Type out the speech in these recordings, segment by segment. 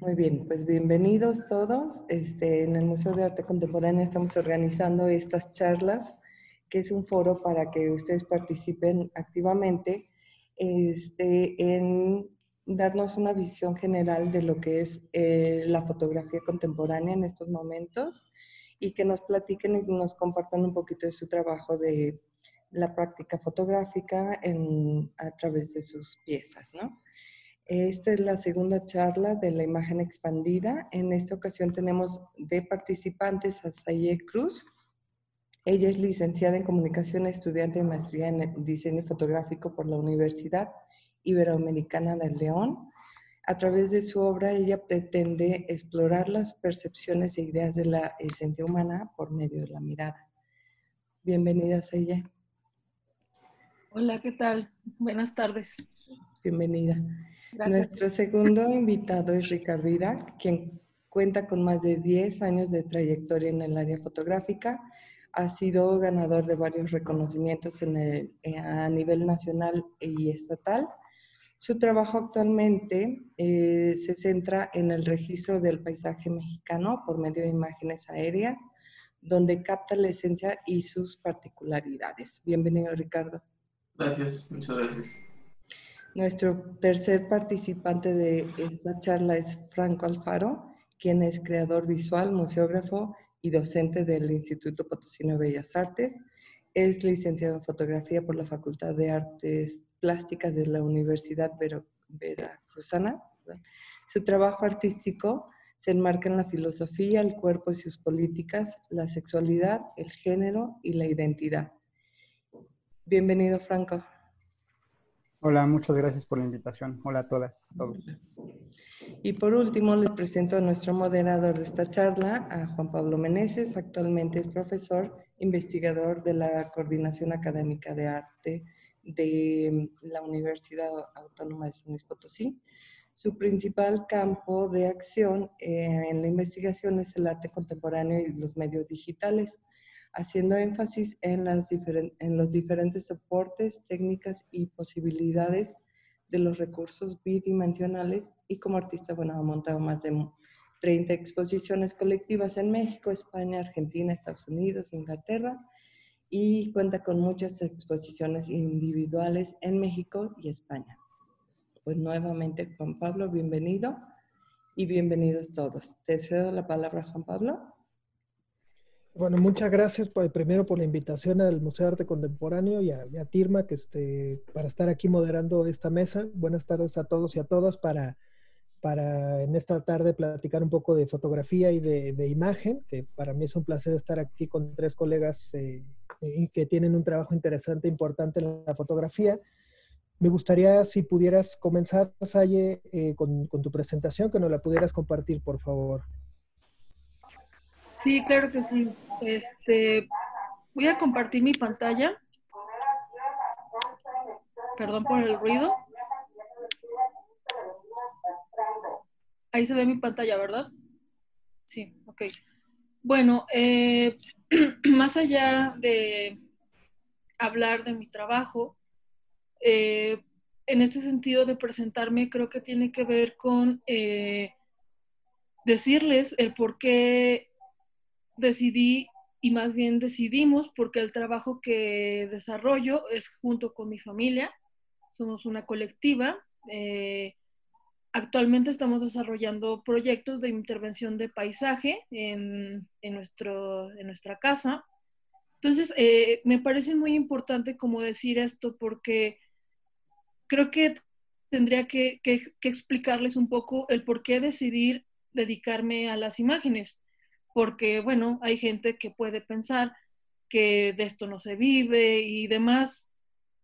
Muy bien, pues bienvenidos todos. Este, en el Museo de Arte Contemporáneo estamos organizando estas charlas, que es un foro para que ustedes participen activamente este, en darnos una visión general de lo que es eh, la fotografía contemporánea en estos momentos y que nos platiquen y nos compartan un poquito de su trabajo de la práctica fotográfica a través de sus piezas, ¿no? Esta es la segunda charla de la imagen expandida. En esta ocasión tenemos de participantes a Saye Cruz. Ella es licenciada en comunicación, estudiante de maestría en diseño fotográfico por la Universidad Iberoamericana de León. A través de su obra, ella pretende explorar las percepciones e ideas de la esencia humana por medio de la mirada. Bienvenida, Saye. Hola, ¿qué tal? Buenas tardes. Bienvenida. Nuestro segundo invitado es Ricardo Irac, quien cuenta con más de 10 años de trayectoria en el área fotográfica. Ha sido ganador de varios reconocimientos en el, eh, a nivel nacional y estatal. Su trabajo actualmente eh, se centra en el registro del paisaje mexicano por medio de imágenes aéreas, donde capta la esencia y sus particularidades. Bienvenido, Ricardo. Gracias, muchas gracias. Nuestro tercer participante de esta charla es Franco Alfaro, quien es creador visual, museógrafo y docente del Instituto Potosino de Bellas Artes. Es licenciado en fotografía por la Facultad de Artes Plásticas de la Universidad Veracruzana. Su trabajo artístico se enmarca en la filosofía, el cuerpo y sus políticas, la sexualidad, el género y la identidad. Bienvenido, Franco. Hola, muchas gracias por la invitación. Hola a todas. Y por último, les presento a nuestro moderador de esta charla, a Juan Pablo Meneses. Actualmente es profesor investigador de la Coordinación Académica de Arte de la Universidad Autónoma de San Luis Potosí. Su principal campo de acción en la investigación es el arte contemporáneo y los medios digitales haciendo énfasis en, los diferentes soportes, técnicas y posibilidades de los recursos bidimensionales y como artista, bueno, ha montado más de 30 exposiciones colectivas en México, España, Argentina, Estados Unidos, Inglaterra y cuenta con muchas exposiciones individuales en México y España. Pues nuevamente, Juan Pablo, bienvenido y bienvenidos todos. Te cedo la palabra, Juan Pablo. Bueno, muchas gracias primero por la invitación al Museo de Arte Contemporáneo y a, Tirma que este, para estar aquí moderando esta mesa. Buenas tardes a todos y a todas para, para en esta tarde platicar un poco de fotografía y de, imagen, que para mí es un placer estar aquí con tres colegas eh, que tienen un trabajo interesante, importante en la fotografía. Me gustaría si pudieras comenzar, Saye, eh, con tu presentación, que nos la pudieras compartir, por favor. Sí, claro que sí. Este, voy a compartir mi pantalla. Perdón por el ruido. Ahí se ve mi pantalla, ¿verdad? Sí, ok. Bueno, eh, más allá de hablar de mi trabajo, eh, en este sentido de presentarme, creo que tiene que ver con eh, decirles el por qué decidí, y más bien decidimos, porque el trabajo que desarrollo es junto con mi familia, somos una colectiva. Eh, actualmente estamos desarrollando proyectos de intervención de paisaje en, nuestro, en nuestra casa. Entonces, eh, me parece muy importante como decir esto porque creo que tendría que, que, explicarles un poco el por qué decidir dedicarme a las imágenes porque, bueno, hay gente que puede pensar que de esto no se vive y demás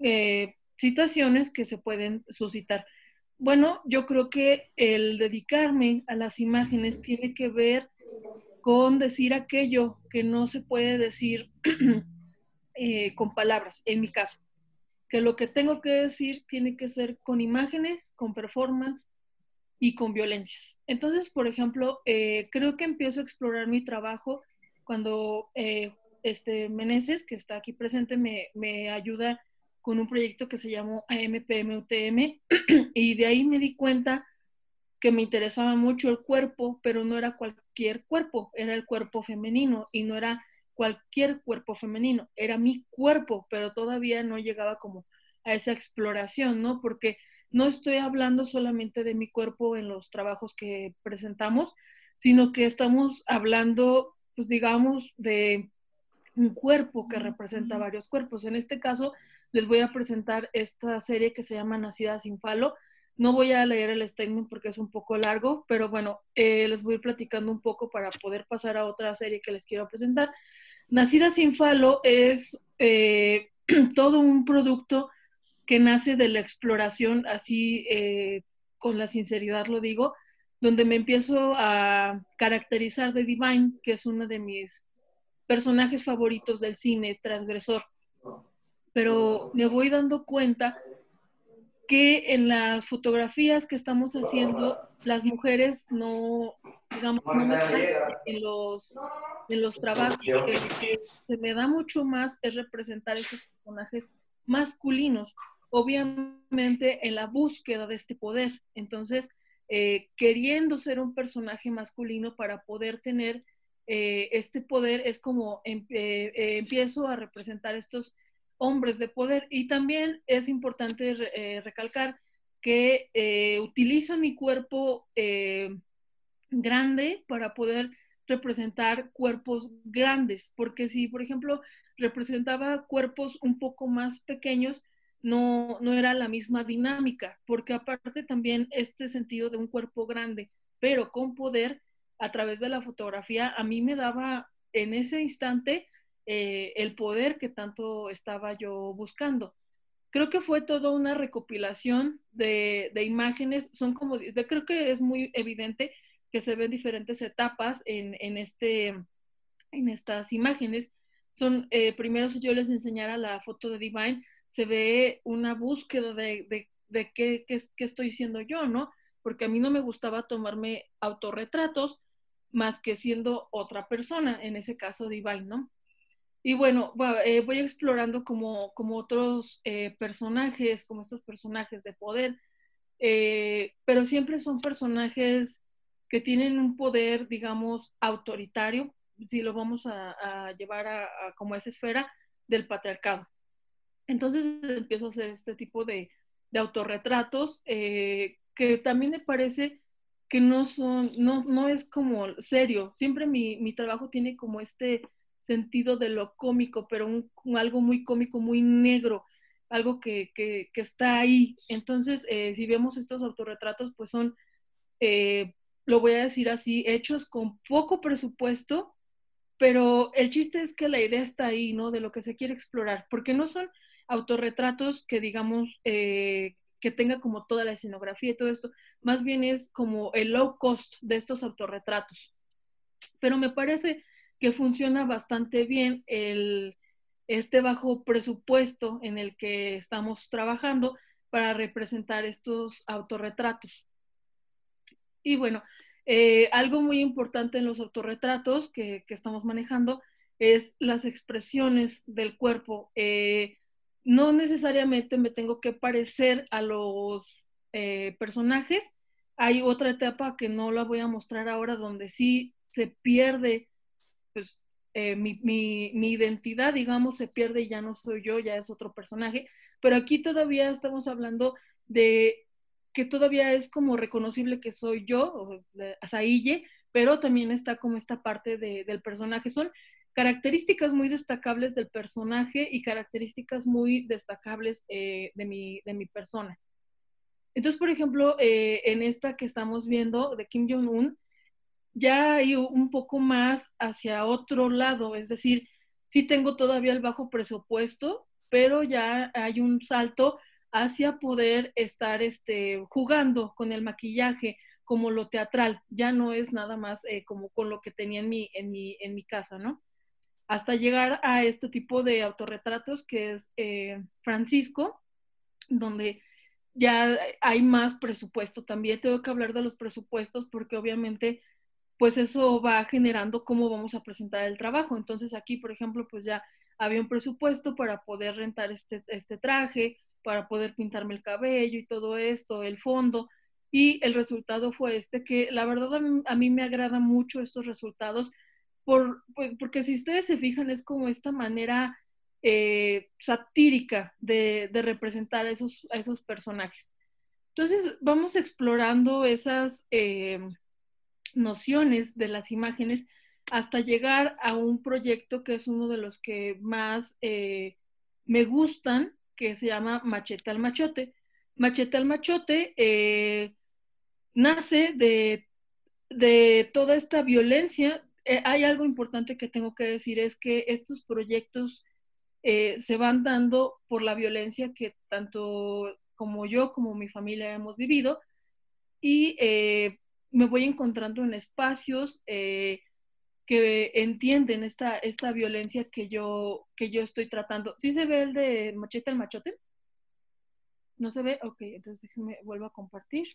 eh, situaciones que se pueden suscitar. Bueno, yo creo que el dedicarme a las imágenes tiene que ver con decir aquello que no se puede decir eh, con palabras, en mi caso. Que lo que tengo que decir tiene que ser con imágenes, con performance, y con violencias. Entonces, por ejemplo, eh, creo que empiezo a explorar mi trabajo cuando eh, este Meneses, que está aquí presente, me, me ayuda con un proyecto que se llamó AMPMUTM y de ahí me di cuenta que me interesaba mucho el cuerpo, pero no era cualquier cuerpo, era el cuerpo femenino y no era cualquier cuerpo femenino, era mi cuerpo, pero todavía no llegaba como a esa exploración, ¿no? Porque no estoy hablando solamente de mi cuerpo en los trabajos que presentamos, sino que estamos hablando, pues digamos, de un cuerpo que representa varios cuerpos. En este caso, les voy a presentar esta serie que se llama Nacida sin falo. No voy a leer el statement porque es un poco largo, pero bueno, eh, les voy a ir platicando un poco para poder pasar a otra serie que les quiero presentar. Nacida sin falo es eh, todo un producto que nace de la exploración, así eh, con la sinceridad lo digo, donde me empiezo a caracterizar de Divine, que es uno de mis personajes favoritos del cine, transgresor. Pero me voy dando cuenta que en las fotografías que estamos haciendo, las mujeres no, digamos, no en los, en los trabajos. Lo que se me da mucho más es representar esos personajes masculinos obviamente en la búsqueda de este poder. Entonces, eh, queriendo ser un personaje masculino para poder tener eh, este poder, es como em, eh, empiezo a representar estos hombres de poder. Y también es importante recalcar que utilizo mi cuerpo grande para poder representar cuerpos grandes, porque si, por ejemplo, representaba cuerpos un poco más pequeños, no, no era la misma dinámica, porque aparte también este sentido de un cuerpo grande, pero con poder a través de la fotografía, a mí me daba en ese instante eh, el poder que tanto estaba yo buscando. Creo que fue toda una recopilación de, imágenes, son como, creo que es muy evidente que se ven diferentes etapas en, en, este, en estas imágenes. Son, eh, primero yo les enseñara la foto de Divine, se ve una búsqueda de, qué, estoy siendo yo, ¿no? Porque a mí no me gustaba tomarme autorretratos más que siendo otra persona, en ese caso Divine, ¿no? Y bueno, eh, voy explorando como, como otros eh, personajes, como estos personajes de poder, eh, pero siempre son personajes que tienen un poder, digamos, autoritario, si lo vamos a, llevar a, como esa esfera del patriarcado. Entonces empiezo a hacer este tipo de, autorretratos eh, que también me parece que no son, no, no es como serio. Siempre mi, trabajo tiene como este sentido de lo cómico, pero un, algo muy cómico, muy negro, algo que, está ahí. Entonces, eh, si vemos estos autorretratos, pues son, eh, lo voy a decir así, hechos con poco presupuesto, pero el chiste es que la idea está ahí, ¿no? De lo que se quiere explorar, porque no son autorretratos que digamos eh, que tenga como toda la escenografía y todo esto, más bien es como el low cost de estos autorretratos. Pero me parece que funciona bastante bien el, este bajo presupuesto en el que estamos trabajando para representar estos autorretratos. Y bueno, eh, algo muy importante en los autorretratos que, que, estamos manejando es las expresiones del cuerpo. Eh, no necesariamente me tengo que parecer a los eh, personajes. Hay otra etapa que no la voy a mostrar ahora donde sí se pierde pues, eh, mi, identidad, digamos, se pierde y ya no soy yo, ya es otro personaje. Pero aquí todavía estamos hablando de que todavía es como reconocible que soy yo, Asaille, pero también está como esta parte del personaje. Son características muy destacables del personaje y características muy destacables eh, de, mi, de mi persona. Entonces, por ejemplo, eh, en esta que estamos viendo de Kim Jong-un, ya hay un poco más hacia otro lado, es decir, sí tengo todavía el bajo presupuesto, pero ya hay un salto hacia poder estar este, jugando con el maquillaje, como lo teatral, ya no es nada más eh, como con lo que tenía en mi, en mi, en mi casa, ¿no? Hasta llegar a este tipo de autorretratos que es eh, Francisco, donde ya hay más presupuesto. También tengo que hablar de los presupuestos porque obviamente pues eso va generando cómo vamos a presentar el trabajo. Entonces aquí, por ejemplo, pues ya había un presupuesto para poder rentar este, este traje, para poder pintarme el cabello y todo esto, el fondo. y el resultado fue este, que la verdad a mí, me agrada mucho estos resultados, por, pues, porque si ustedes se fijan es como esta manera eh, satírica de, representar a esos, esos personajes. Entonces vamos explorando esas eh, nociones de las imágenes hasta llegar a un proyecto que es uno de los que más eh, me gustan, que se llama Machete al Machote. Machete al Machote nace de, de, toda esta violencia. Eh, hay algo importante que tengo que decir, es que estos proyectos se van dando por la violencia que tanto como yo como mi familia hemos vivido y me voy encontrando en espacios que entienden esta, esta violencia que yo, que yo estoy tratando. ¿Sí se ve el de machete al machote? ¿No se ve? Ok, entonces déjenme vuelvo a compartir.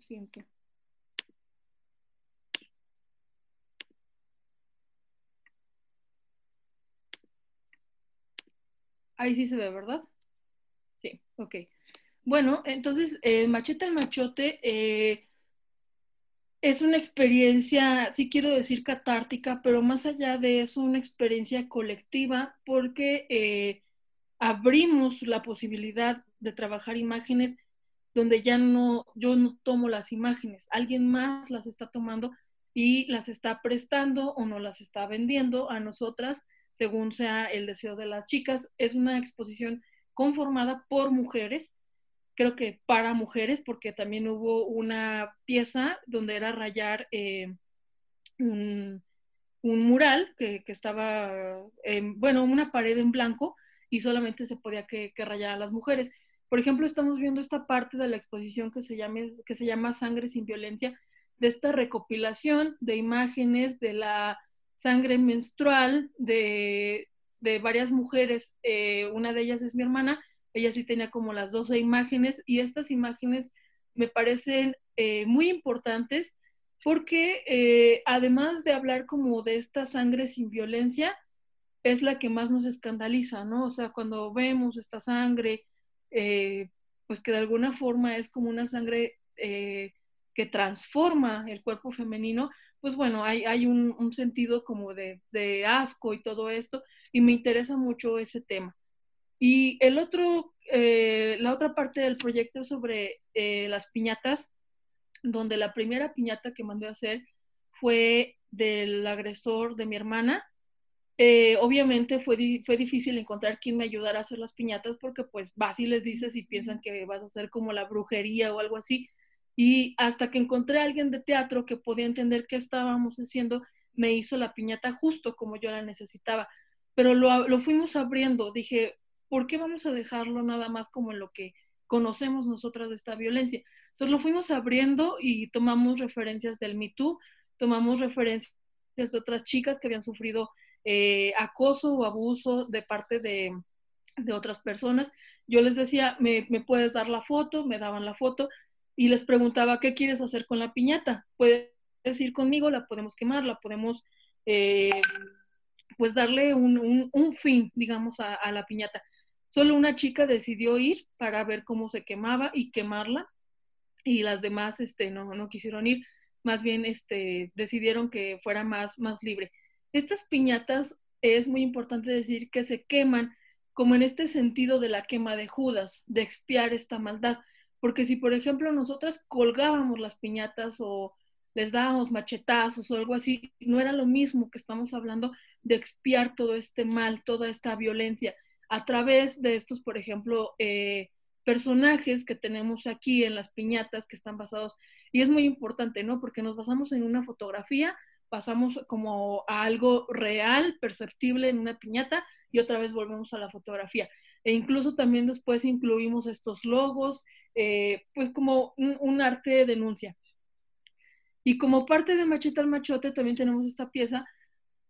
Siento. Ahí sí se ve, ¿verdad? Sí, ok. Bueno, entonces, eh, Machete al Machote eh, es una experiencia, sí quiero decir catártica, pero más allá de eso, una experiencia colectiva, porque eh, abrimos la posibilidad de trabajar imágenes donde ya no, yo no tomo las imágenes, alguien más las está tomando y las está prestando o no las está vendiendo a nosotras según sea el deseo de las chicas. Es una exposición conformada por mujeres, creo que para mujeres, porque también hubo una pieza donde era rayar eh, un, mural que, estaba, bueno, una pared en blanco y solamente se podía que, rayar a las mujeres. Por ejemplo, estamos viendo esta parte de la exposición que se, llama, que se llama Sangre sin Violencia, de esta recopilación de imágenes de la sangre menstrual de, varias mujeres. Eh, una de ellas es mi hermana, ella sí tenía como las 12 imágenes y estas imágenes me parecen eh, muy importantes porque eh, además de hablar como de esta sangre sin violencia, es la que más nos escandaliza, ¿no? O sea, cuando vemos esta sangre, pues que de alguna forma es como una sangre que transforma el cuerpo femenino, pues bueno, hay, un, sentido como de, asco y todo esto, y me interesa mucho ese tema. Y el otro, eh, la otra parte del proyecto sobre eh, las piñatas, donde la primera piñata que mandé a hacer fue del agresor de mi hermana. Eh, obviamente fue, fue difícil encontrar quien me ayudara a hacer las piñatas porque pues vas y les dices y piensan que vas a hacer como la brujería o algo así. Y hasta que encontré a alguien de teatro que podía entender qué estábamos haciendo, me hizo la piñata justo como yo la necesitaba. Pero lo, fuimos abriendo. Dije, ¿por qué vamos a dejarlo nada más como en lo que conocemos nosotras de esta violencia? Entonces lo fuimos abriendo y tomamos referencias del Me Too, tomamos referencias de otras chicas que habían sufrido eh, acoso o abuso de parte de, otras personas. Yo les decía, ¿me, ¿me, puedes dar la foto? Me daban la foto y les preguntaba, ¿qué quieres hacer con la piñata? Puedes ir conmigo, la podemos quemar, la podemos, eh, pues darle un, fin, digamos, a, la piñata. Solo una chica decidió ir para ver cómo se quemaba y quemarla y las demás este, no, no quisieron ir, más bien este, decidieron que fuera más, más libre. Estas piñatas es muy importante decir que se queman como en este sentido de la quema de Judas, de expiar esta maldad. Porque si, por ejemplo, nosotras colgábamos las piñatas o les dábamos machetazos o algo así, no era lo mismo que estamos hablando de expiar todo este mal, toda esta violencia a través de estos, por ejemplo, eh, personajes que tenemos aquí en las piñatas que están basados. Y es muy importante, ¿no? Porque nos basamos en una fotografía, pasamos como a algo real, perceptible en una piñata y otra vez volvemos a la fotografía. E incluso también después incluimos estos logos, eh, pues como un, arte de denuncia. Y como parte de Machete al Machote también tenemos esta pieza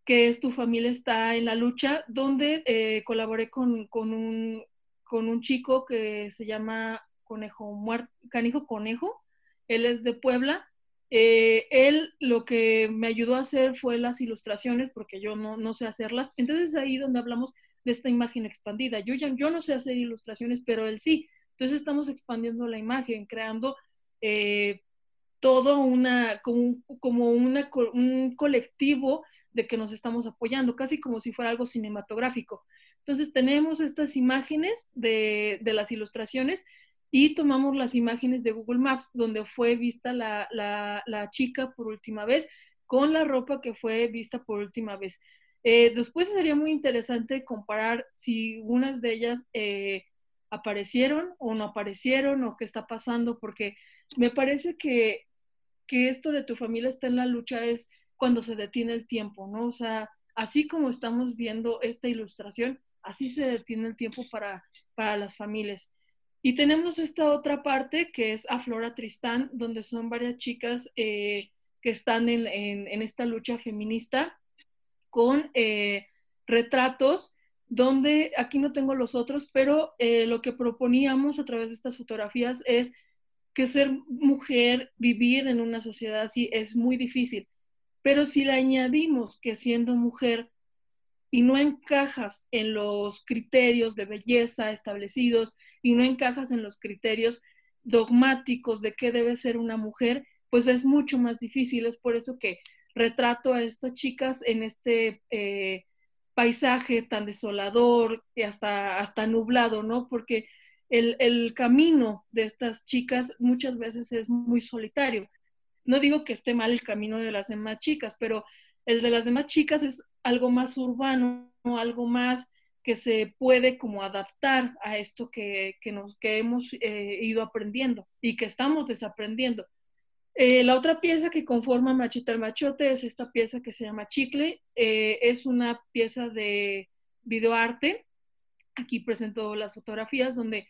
que es Tu familia está en la lucha, donde eh, colaboré con, un, con un chico que se llama Conejo Muerto, Canijo Conejo. Él es de Puebla Eh, él lo que me ayudó a hacer fue las ilustraciones, porque yo no, sé hacerlas. Entonces ahí donde hablamos de esta imagen expandida. Yo, ya, no sé hacer ilustraciones, pero él sí. Entonces estamos expandiendo la imagen, creando eh, todo una, como, un colectivo de que nos estamos apoyando, casi como si fuera algo cinematográfico. Entonces tenemos estas imágenes de las ilustraciones y tomamos las imágenes de Google Maps donde fue vista la, la, chica por última vez con la ropa que fue vista por última vez. Eh, después sería muy interesante comparar si unas de ellas eh, aparecieron o no aparecieron o qué está pasando, porque me parece que, que esto de tu familia está en la lucha es cuando se detiene el tiempo, ¿no? O sea, así como estamos viendo esta ilustración, así se detiene el tiempo para, para las familias. Y tenemos esta otra parte que es Aflora Tristán, donde son varias chicas eh, que están en, en, esta lucha feminista con eh, retratos, donde aquí no tengo los otros, pero eh, lo que proponíamos a través de estas fotografías es que ser mujer, vivir en una sociedad así es muy difícil. Pero si le añadimos que siendo mujer y no encajas en los criterios de belleza establecidos y no encajas en los criterios dogmáticos de qué debe ser una mujer, pues es mucho más difícil. Es por eso que retrato a estas chicas en este eh, paisaje tan desolador y hasta, hasta nublado, ¿no? Porque el, el camino de estas chicas muchas veces es muy solitario. No digo que esté mal el camino de las demás chicas, pero el de las demás chicas es algo más urbano, algo más que se puede como adaptar a esto que, nos, que hemos eh, ido aprendiendo y que estamos desaprendiendo. Eh, la otra pieza que conforma Machita el Machote es esta pieza que se llama Chicle. Eh, es una pieza de videoarte. Aquí presento las fotografías donde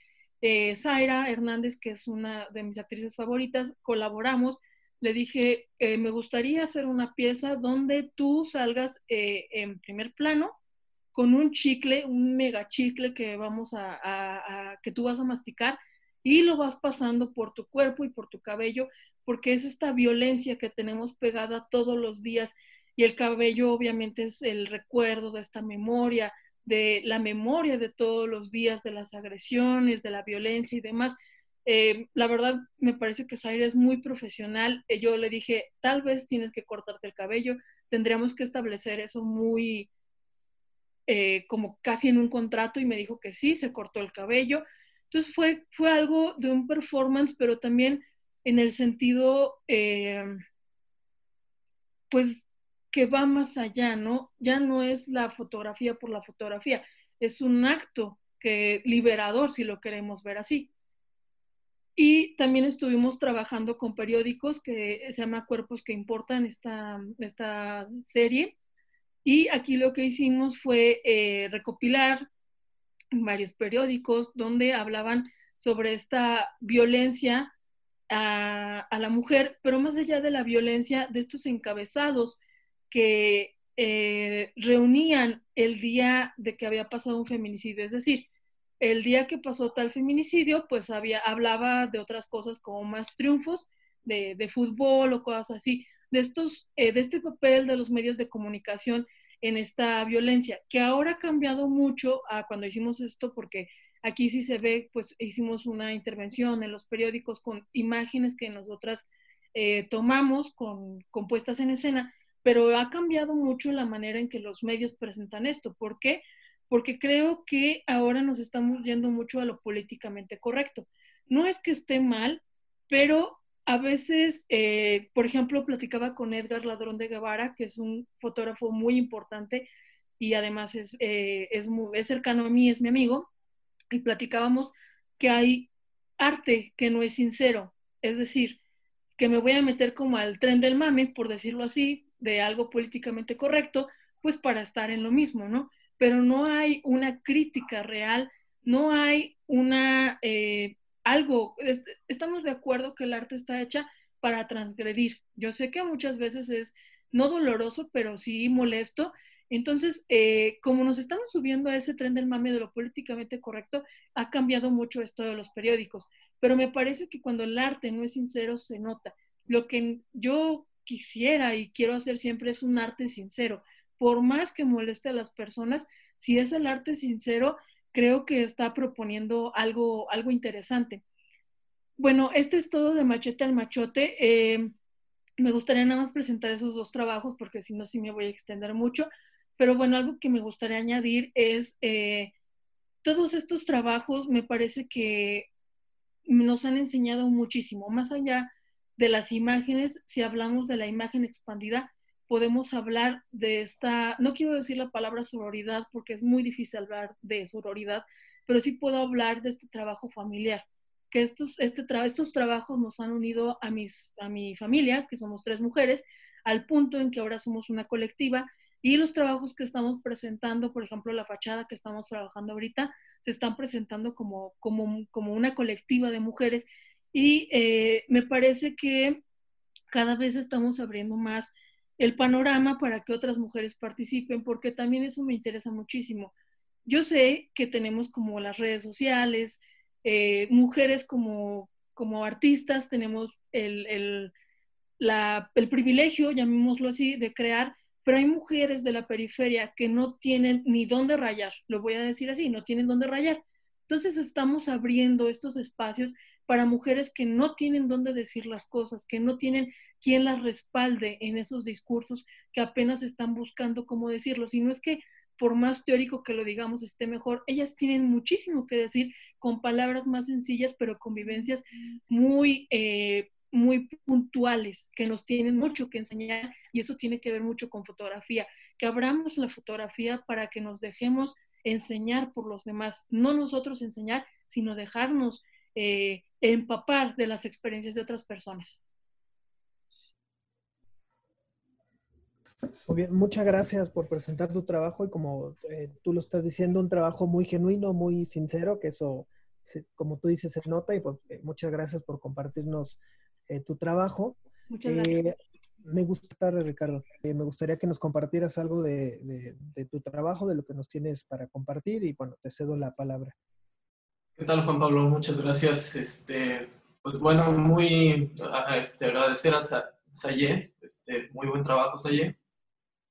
Zaira Hernández, que es una de mis actrices favoritas, colaboramos le dije, eh, me gustaría hacer una pieza donde tú salgas eh, en primer plano con un chicle, un mega chicle que vamos a, que tú vas a masticar y lo vas pasando por tu cuerpo y por tu cabello, porque es esta violencia que tenemos pegada todos los días y el cabello obviamente es el recuerdo de esta memoria, de la memoria de todos los días, de las agresiones, de la violencia y demás. Eh, la verdad, me parece que Zaire es muy profesional. Eh, yo le dije, tal vez tienes que cortarte el cabello. Tendríamos que establecer eso muy, eh, como casi en un contrato y me dijo que sí, se cortó el cabello. Entonces fue, fue algo de un performance, pero también en el sentido, pues, que va más allá, ¿no? Ya no es la fotografía por la fotografía, es un acto que liberador, si lo queremos ver así. Y también estuvimos trabajando con periódicos que se llama Cuerpos que Importan, esta, esta serie. Y aquí lo que hicimos fue eh, recopilar varios periódicos donde hablaban sobre esta violencia a, la mujer, pero más allá de la violencia, de estos encabezados que eh, reunían el día de que había pasado un feminicidio. Es decir, el día que pasó tal feminicidio, pues había, hablaba de otras cosas como más triunfos de, fútbol o cosas así, de, estos, eh, de este papel de los medios de comunicación en esta violencia, que ahora ha cambiado mucho a cuando hicimos esto, porque aquí sí se ve, pues hicimos una intervención en los periódicos con imágenes que nosotras eh, tomamos con, con puestas en escena, pero ha cambiado mucho la manera en que los medios presentan esto. ¿Por qué? porque creo que ahora nos estamos yendo mucho a lo políticamente correcto. No es que esté mal, pero a veces, eh, por ejemplo, platicaba con Edgar Ladrón de Guevara, que es un fotógrafo muy importante y además es, eh, es, es cercano a mí, es mi amigo, y platicábamos que hay arte que no es sincero, es decir, que me voy a meter como al tren del mame, por decirlo así, de algo políticamente correcto, pues para estar en lo mismo, ¿no? Pero no hay una crítica real, no hay una, eh, algo, estamos de acuerdo que el arte está hecha para transgredir. Yo sé que muchas veces es no doloroso, pero sí molesto. Entonces, eh, como nos estamos subiendo a ese tren del mame de lo políticamente correcto, ha cambiado mucho esto de los periódicos. Pero me parece que cuando el arte no es sincero, se nota. lo que yo quisiera y quiero hacer siempre es un arte sincero. Por más que moleste a las personas, si es el arte sincero, creo que está proponiendo algo, algo interesante. Bueno, este es todo de machete al machote. Eh, me gustaría nada más presentar esos dos trabajos porque si no, sí me voy a extender mucho. Pero bueno, algo que me gustaría añadir es, eh, todos estos trabajos me parece que nos han enseñado muchísimo, más allá de las imágenes, si hablamos de la imagen expandida, podemos hablar de esta, no quiero decir la palabra sororidad porque es muy difícil hablar de sororidad, pero sí puedo hablar de este trabajo familiar, que estos, este estos trabajos nos han unido a, mis, a mi familia, que somos tres mujeres, al punto en que ahora somos una colectiva y los trabajos que estamos presentando, por ejemplo, la fachada que estamos trabajando ahorita, se están presentando como, como, como una colectiva de mujeres y eh, me parece que cada vez estamos abriendo más el panorama para que otras mujeres participen, porque también eso me interesa muchísimo. Yo sé que tenemos como las redes sociales, eh, mujeres como, como artistas, tenemos el, el, la, el privilegio, llamémoslo así, de crear, pero hay mujeres de la periferia que no tienen ni dónde rayar, lo voy a decir así, no tienen dónde rayar. Entonces estamos abriendo estos espacios para mujeres que no tienen dónde decir las cosas, que no tienen quien las respalde en esos discursos, que apenas están buscando cómo decirlo. Si no es que por más teórico que lo digamos esté mejor, ellas tienen muchísimo que decir con palabras más sencillas, pero con vivencias muy, eh, muy puntuales, que nos tienen mucho que enseñar y eso tiene que ver mucho con fotografía, que abramos la fotografía para que nos dejemos enseñar por los demás, no nosotros enseñar, sino dejarnos eh, empapar de las experiencias de otras personas. Muy bien, muchas gracias por presentar tu trabajo y como eh, tú lo estás diciendo, un trabajo muy genuino, muy sincero, que eso, como tú dices, se nota y pues, eh, muchas gracias por compartirnos tu trabajo. Muchas gracias. me gusta, Ricardo, me gustaría que nos compartieras algo de, de tu trabajo, de lo que nos tienes para compartir y bueno, te cedo la palabra. ¿Qué tal, Juan Pablo? Muchas gracias. Este, pues bueno, muy este, agradecer a Sayé, este, muy buen trabajo, Sayé.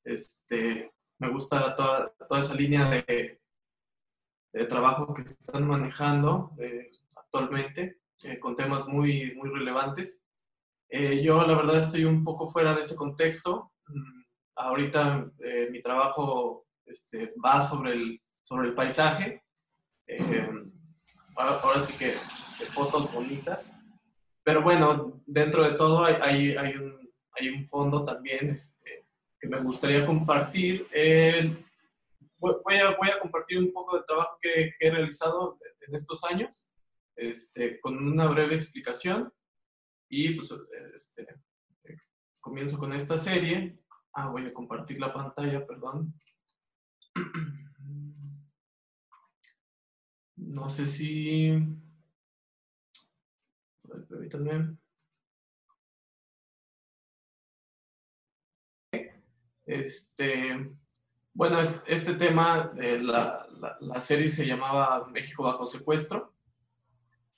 Este, me gusta toda, toda esa línea de, de, trabajo que están manejando eh, actualmente, eh, con temas muy, muy relevantes. Eh, yo, la verdad, estoy un poco fuera de ese contexto. Mm, ahorita mi trabajo este, va sobre el, sobre el paisaje ahora, sí que fotos bonitas. Pero bueno, dentro de todo hay, hay, un, hay un, fondo también este, que me gustaría compartir. voy, a, voy, a, compartir un poco del trabajo que, he realizado en estos años, este, con una breve explicación. Y pues este, comienzo con esta serie. Ah, voy a compartir la pantalla, perdón. No sé si... Permítanme. Este, bueno, este tema, la, la, serie se llamaba México bajo secuestro.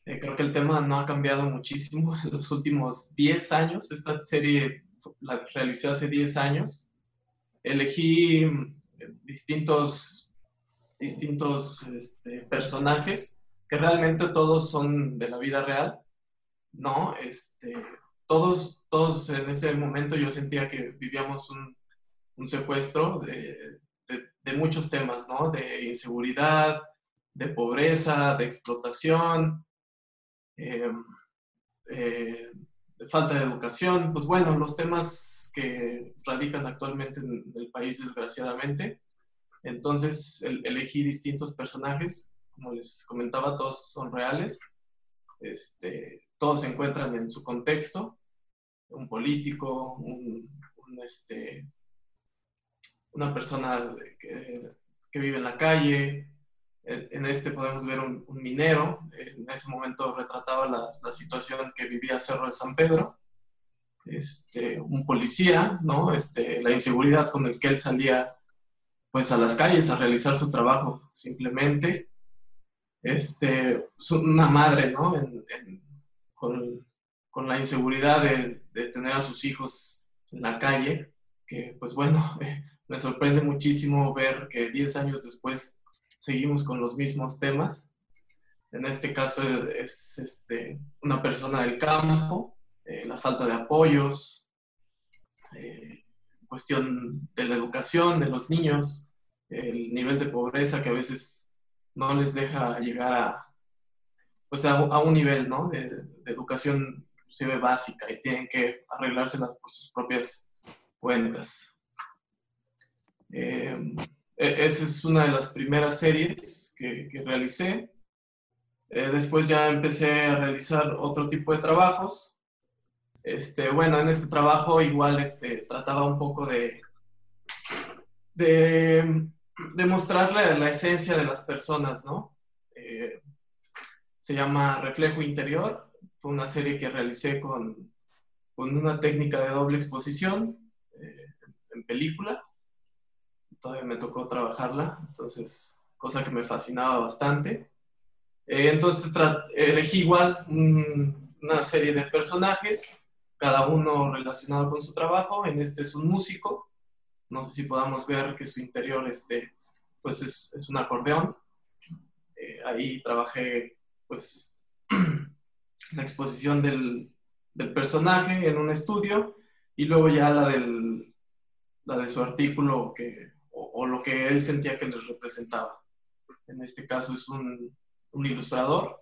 Eh, creo que el tema no ha cambiado muchísimo en los últimos 10 años. Esta serie la realicé hace 10 años. Elegí distintos distintos este, personajes que realmente todos son de la vida real, ¿no? Este, todos, todos en ese momento yo sentía que vivíamos un, un secuestro de, de, muchos temas, ¿no? De inseguridad, de pobreza, de explotación, em, eh, de falta de educación, pues bueno, los temas que radican actualmente en el país desgraciadamente. Entonces elegí distintos personajes, como les comentaba, todos son reales, este, todos se encuentran en su contexto, un político, un, este, una persona que, vive en la calle, en este podemos ver un, minero, en ese momento retrataba la, situación que vivía Cerro de San Pedro, este, un policía, ¿no? este, la inseguridad con el que él salía pues a las calles a realizar su trabajo, simplemente. Este, una madre, ¿no? con, con la inseguridad de, de, tener a sus hijos en la calle, que pues bueno, me sorprende muchísimo ver que 10 años después seguimos con los mismos temas. En este caso es este, una persona del campo, eh, la falta de apoyos, eh, cuestión de la educación de los niños, el nivel de pobreza que a veces no les deja llegar a, pues a, un nivel ¿no? de, educación inclusive básica y tienen que arreglársela por sus propias cuentas. Eh, e, esa es una de las primeras series que, que realicé. Eh, después ya empecé a realizar otro tipo de trabajos. Este, bueno, en este trabajo igual este, trataba un poco de, de, mostrarle la esencia de las personas, ¿no? Eh, se llama Reflejo Interior. Fue una serie que realicé con, con una técnica de doble exposición en película todavía me tocó trabajarla, entonces, cosa que me fascinaba bastante. Eh, entonces elegí igual una serie de personajes, cada uno relacionado con su trabajo. En este es un músico, no sé si podamos ver que su interior este, pues es, es un acordeón. Eh, ahí trabajé pues la exposición del, del, personaje en un estudio y luego ya la, del, la de su artículo que o, lo que él sentía que les representaba. En este caso es un, un ilustrador,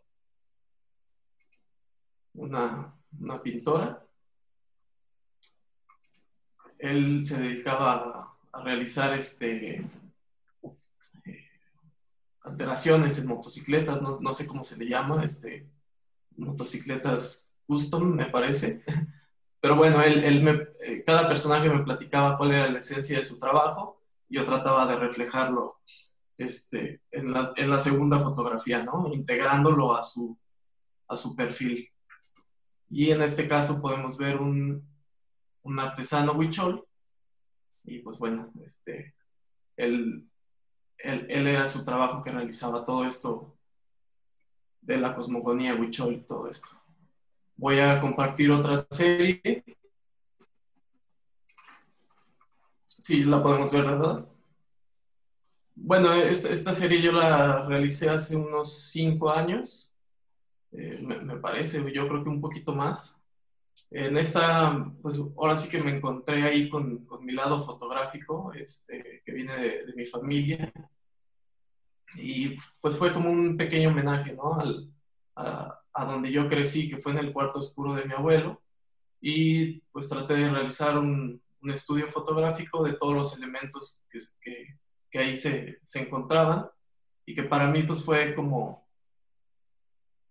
una, una, pintora. Él se dedicaba a, realizar este, eh, alteraciones en motocicletas, no, no, sé cómo se le llama, este, motocicletas custom, me parece. Pero bueno, él, él me, eh, cada personaje me platicaba cuál era la esencia de su trabajo yo trataba de reflejarlo este, en, la, en la segunda fotografía, ¿no? Integrándolo a su, a su perfil. Y en este caso podemos ver un, un artesano huichol. Y pues bueno, este, él, él, él, era su trabajo que realizaba todo esto de la cosmogonía huichol y todo esto. Voy a compartir otra serie Sí, la podemos ver, ¿verdad? Bueno, esta, serie yo la realicé hace unos cinco años, eh, me, parece, yo creo que un poquito más. En esta, pues ahora sí que me encontré ahí con, con mi lado fotográfico, este, que viene de, mi familia. Y pues fue como un pequeño homenaje, ¿no? Al, a, donde yo crecí, que fue en el cuarto oscuro de mi abuelo. Y pues traté de realizar un, un estudio fotográfico de todos los elementos que, que, que ahí se, se, encontraban y que para mí pues fue como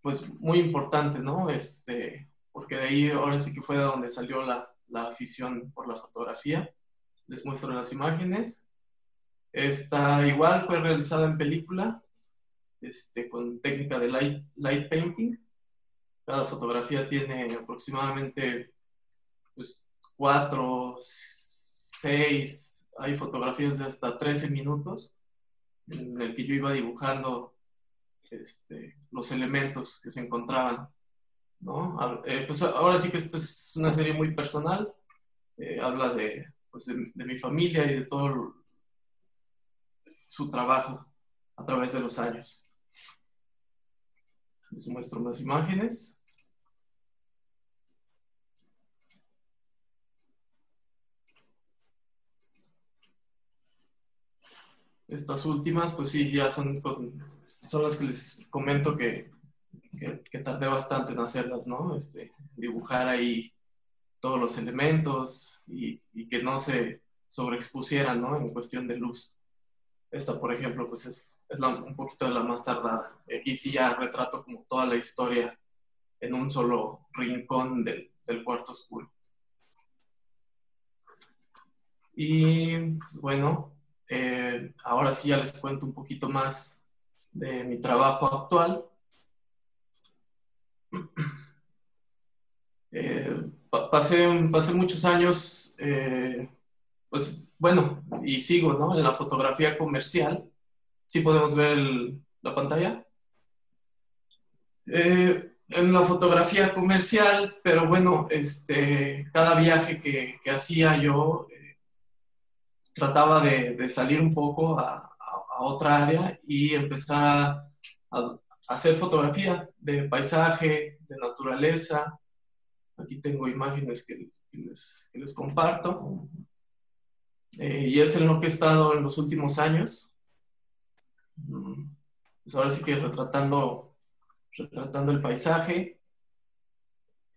pues muy importante, ¿no? Este, porque de ahí ahora sí que fue de donde salió la, la afición por la fotografía. Les muestro las imágenes. Esta igual fue realizada en película, este, con técnica de light, light painting. Cada fotografía tiene aproximadamente pues, cuatro, seis, hay fotografías de hasta 13 minutos en el que yo iba dibujando este, los elementos que se encontraban. Eh, pues ahora sí que esta es una serie muy personal, eh, habla de, pues de, mi familia y de todo su trabajo a través de los años. Les muestro más imágenes. Estas últimas, pues sí, ya son, son las que les comento que, que, tardé bastante en hacerlas, ¿no? Este, dibujar ahí todos los elementos y, y que no se sobreexpusieran, ¿no? En cuestión de luz. Esta, por ejemplo, pues es, es la, un poquito de la más tardada. Aquí sí ya retrato como toda la historia en un solo rincón del, del cuarto oscuro. Y pues, bueno, eh, ahora sí ya les cuento un poquito más de mi trabajo actual. Eh, pasé, pasé, muchos años, eh, pues bueno, y sigo ¿no? en la fotografía comercial. ¿Sí podemos ver la pantalla? en la fotografía comercial, pero bueno, este, cada viaje que, que hacía yo eh, trataba de, de, salir un poco a, a, otra área y empezar a, hacer fotografía de paisaje, de naturaleza. Aquí tengo imágenes que, les, comparto. Eh, y es en lo que he estado en los últimos años. Mm, pues ahora sí que retratando retratando el paisaje.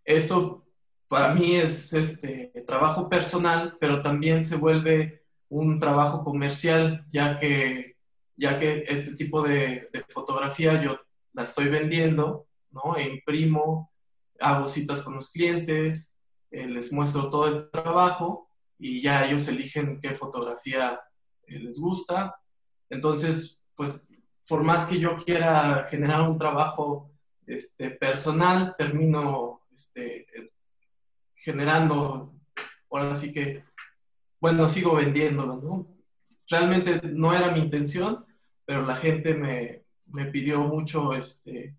Esto para mí es este trabajo personal, pero también se vuelve un trabajo comercial, ya que, ya que este tipo de, fotografía yo la estoy vendiendo, ¿no? E imprimo, hago citas con los clientes, eh, les muestro todo el trabajo y ya ellos eligen qué fotografía eh, les gusta. Entonces, pues, por más que yo quiera generar un trabajo este, personal, termino este, generando, ahora sí que, bueno, sigo vendiéndolo, ¿no? Realmente no era mi intención, pero la gente me, me pidió mucho este,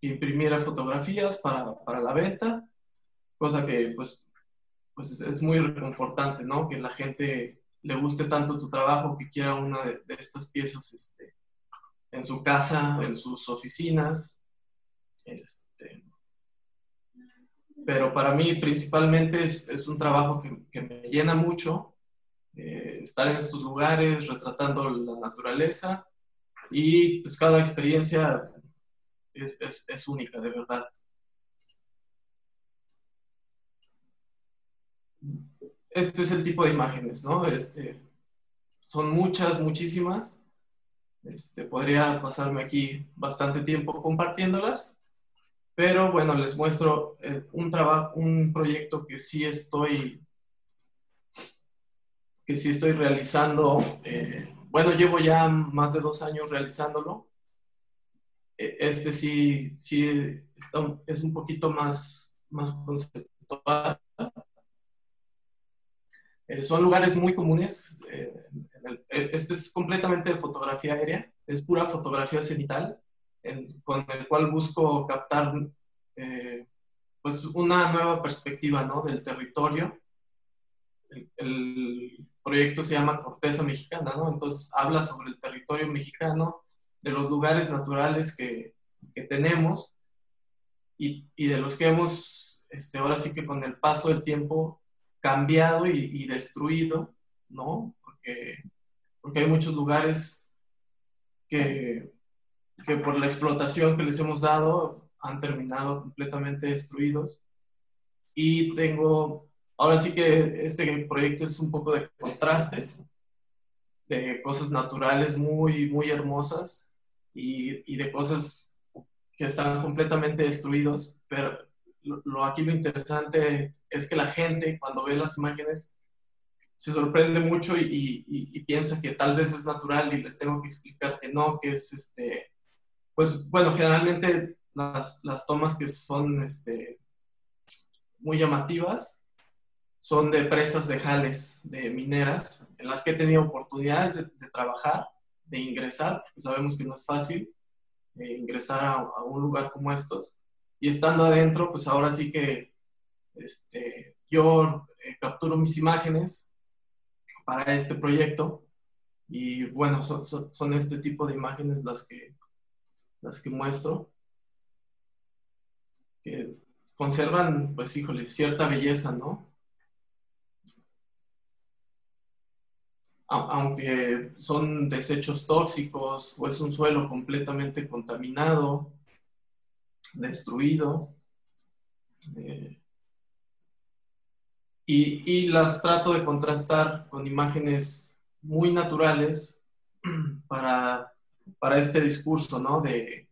que imprimiera fotografías para, para, la venta, cosa que pues, pues es muy reconfortante, ¿no? Que la gente le guste tanto tu trabajo que quiera una de, estas piezas este, en su casa, en sus oficinas, este, pero para mí principalmente es, es un trabajo que, que, me llena mucho, eh, estar en estos lugares, retratando la naturaleza y pues cada experiencia es, es, es única, de verdad. Este es el tipo de imágenes, ¿no? Este, son muchas, muchísimas. Este, podría pasarme aquí bastante tiempo compartiéndolas, pero bueno, les muestro eh, un trabajo, un proyecto que sí estoy, que sí estoy realizando. Eh, bueno, llevo ya más de dos años realizándolo. E, este sí, sí es un poquito más, más conceptual. Eh, son lugares muy comunes. este es completamente de fotografía aérea, es pura fotografía cenital con el cual busco captar eh, pues una nueva perspectiva ¿no? del territorio. El, proyecto se llama Corteza Mexicana, ¿no? entonces habla sobre el territorio mexicano, de los lugares naturales que, que tenemos y, y, de los que hemos, este, ahora sí que con el paso del tiempo, cambiado y, y destruido, ¿no? Porque, porque hay muchos lugares que que por la explotación que les hemos dado han terminado completamente destruidos. Y tengo, ahora sí que este proyecto es un poco de contrastes, de cosas naturales muy, muy hermosas y, y de cosas que están completamente destruidos, pero lo, aquí lo interesante es que la gente cuando ve las imágenes se sorprende mucho y, y, y, piensa que tal vez es natural y les tengo que explicar que no, que es este, pues bueno, generalmente las, las tomas que son este, muy llamativas son de presas de jales, de mineras, en las que he tenido oportunidades de, trabajar, de ingresar, porque sabemos que no es fácil eh, ingresar a, un lugar como estos. Y estando adentro, pues ahora sí que este, yo eh, capturo mis imágenes para este proyecto y bueno, son, este tipo de imágenes las que las que muestro, que conservan, pues híjole, cierta belleza, ¿no? Aunque son desechos tóxicos o es un suelo completamente contaminado, destruido. Eh, y, las trato de contrastar con imágenes muy naturales para para este discurso, ¿no? De,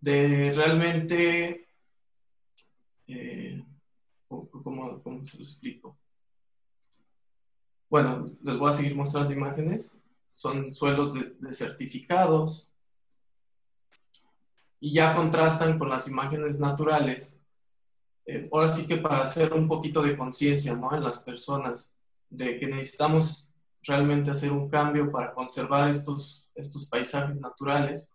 de realmente, eh, ¿cómo, ¿cómo, se lo explico? Bueno, les voy a seguir mostrando imágenes. Son suelos desertificados y ya contrastan con las imágenes naturales. Eh, ahora sí que para hacer un poquito de conciencia ¿no? en las personas de que necesitamos realmente hacer un cambio para conservar estos, estos paisajes naturales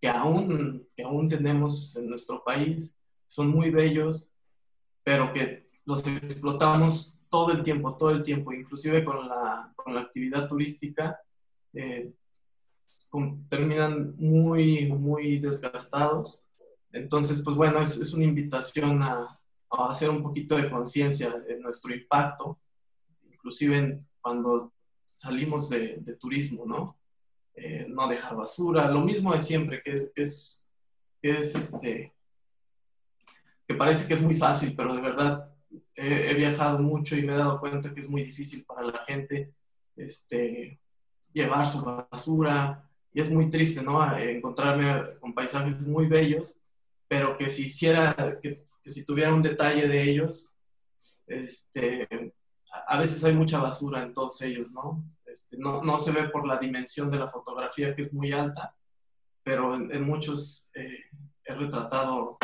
que aún, que aún tenemos en nuestro país, son muy bellos, pero que los explotamos todo el tiempo, todo el tiempo, inclusive con la, con la actividad turística, eh, terminan muy, muy desgastados. Entonces, pues bueno, es, es una invitación a, a, hacer un poquito de conciencia de nuestro impacto, inclusive cuando salimos de, de turismo, ¿no? Eh, no dejar basura, lo mismo de siempre, que es, que es, que es este, que parece que es muy fácil, pero de verdad he, he, viajado mucho y me he dado cuenta que es muy difícil para la gente este, llevar su basura, y es muy triste, ¿no? Encontrarme con paisajes muy bellos, pero que si hiciera, que, que si tuviera un detalle de ellos, este, a veces hay mucha basura en todos ellos, ¿no? Este, no, no, se ve por la dimensión de la fotografía que es muy alta, pero en, en muchos eh, he retratado,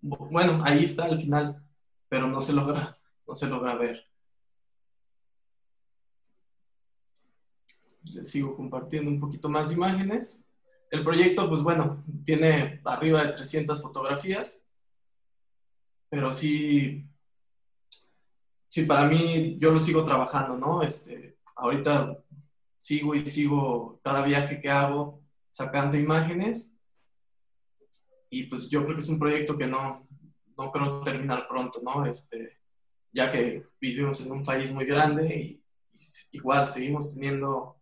bueno, ahí está al final, pero no se logra, no se logra ver. Les sigo compartiendo un poquito más imágenes. El proyecto, pues bueno, tiene arriba de 300 fotografías, pero sí, sí, para mí yo lo sigo trabajando, ¿no? Este, ahorita sigo y sigo cada viaje que hago sacando imágenes y pues yo creo que es un proyecto que no, no creo terminar pronto, ¿no? Este, ya que vivimos en un país muy grande y, y igual seguimos teniendo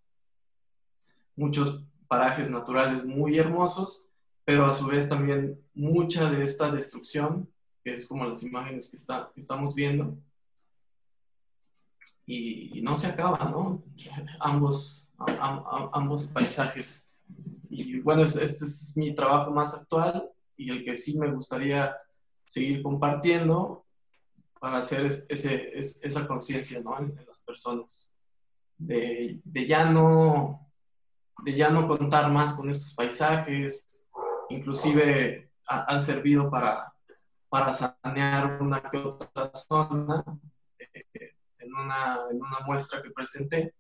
muchos parajes naturales muy hermosos, pero a su vez también mucha de esta destrucción, que es como las imágenes que, está, que estamos viendo, y, y, no se acaba, ¿no? Ambos, a, a, ambos paisajes. Y bueno, este es mi trabajo más actual y el que sí me gustaría seguir compartiendo para hacer ese, esa conciencia ¿no? en, las personas. De, de ya no de ya no contar más con estos paisajes, inclusive ha, han servido para, para sanear una que otra zona. Eh, en, una, en, una, muestra que presenté,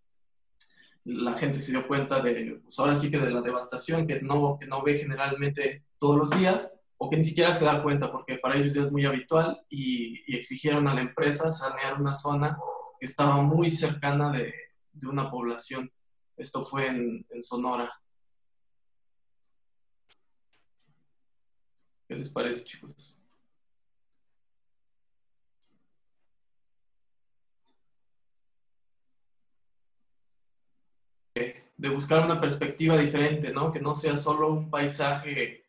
la gente se dio cuenta de, pues ahora sí que de la devastación que no, que no ve generalmente todos los días, o que ni siquiera se da cuenta, porque para ellos ya es muy habitual, y, exigieron a la empresa sanear una zona que estaba muy cercana de, de una población. Esto fue en, en Sonora. ¿Qué les parece, chicos? De buscar una perspectiva diferente, ¿no? Que no sea solo un paisaje,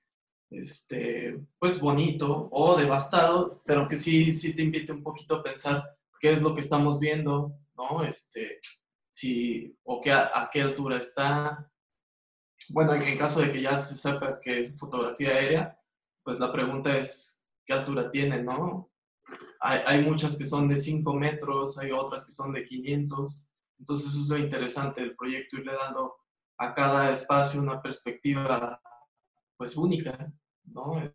este, pues bonito o devastado, pero que sí, sí te invite un poquito a pensar qué es lo que estamos viendo, ¿no? Este, si, o que a, qué altura está. Bueno, en, en, caso de que ya se sepa que es fotografía aérea, pues la pregunta es qué altura tiene, ¿no? Hay, hay muchas que son de 5 metros, hay otras que son de 500. Entonces eso es lo interesante del proyecto, irle dando a cada espacio una perspectiva pues única, ¿no?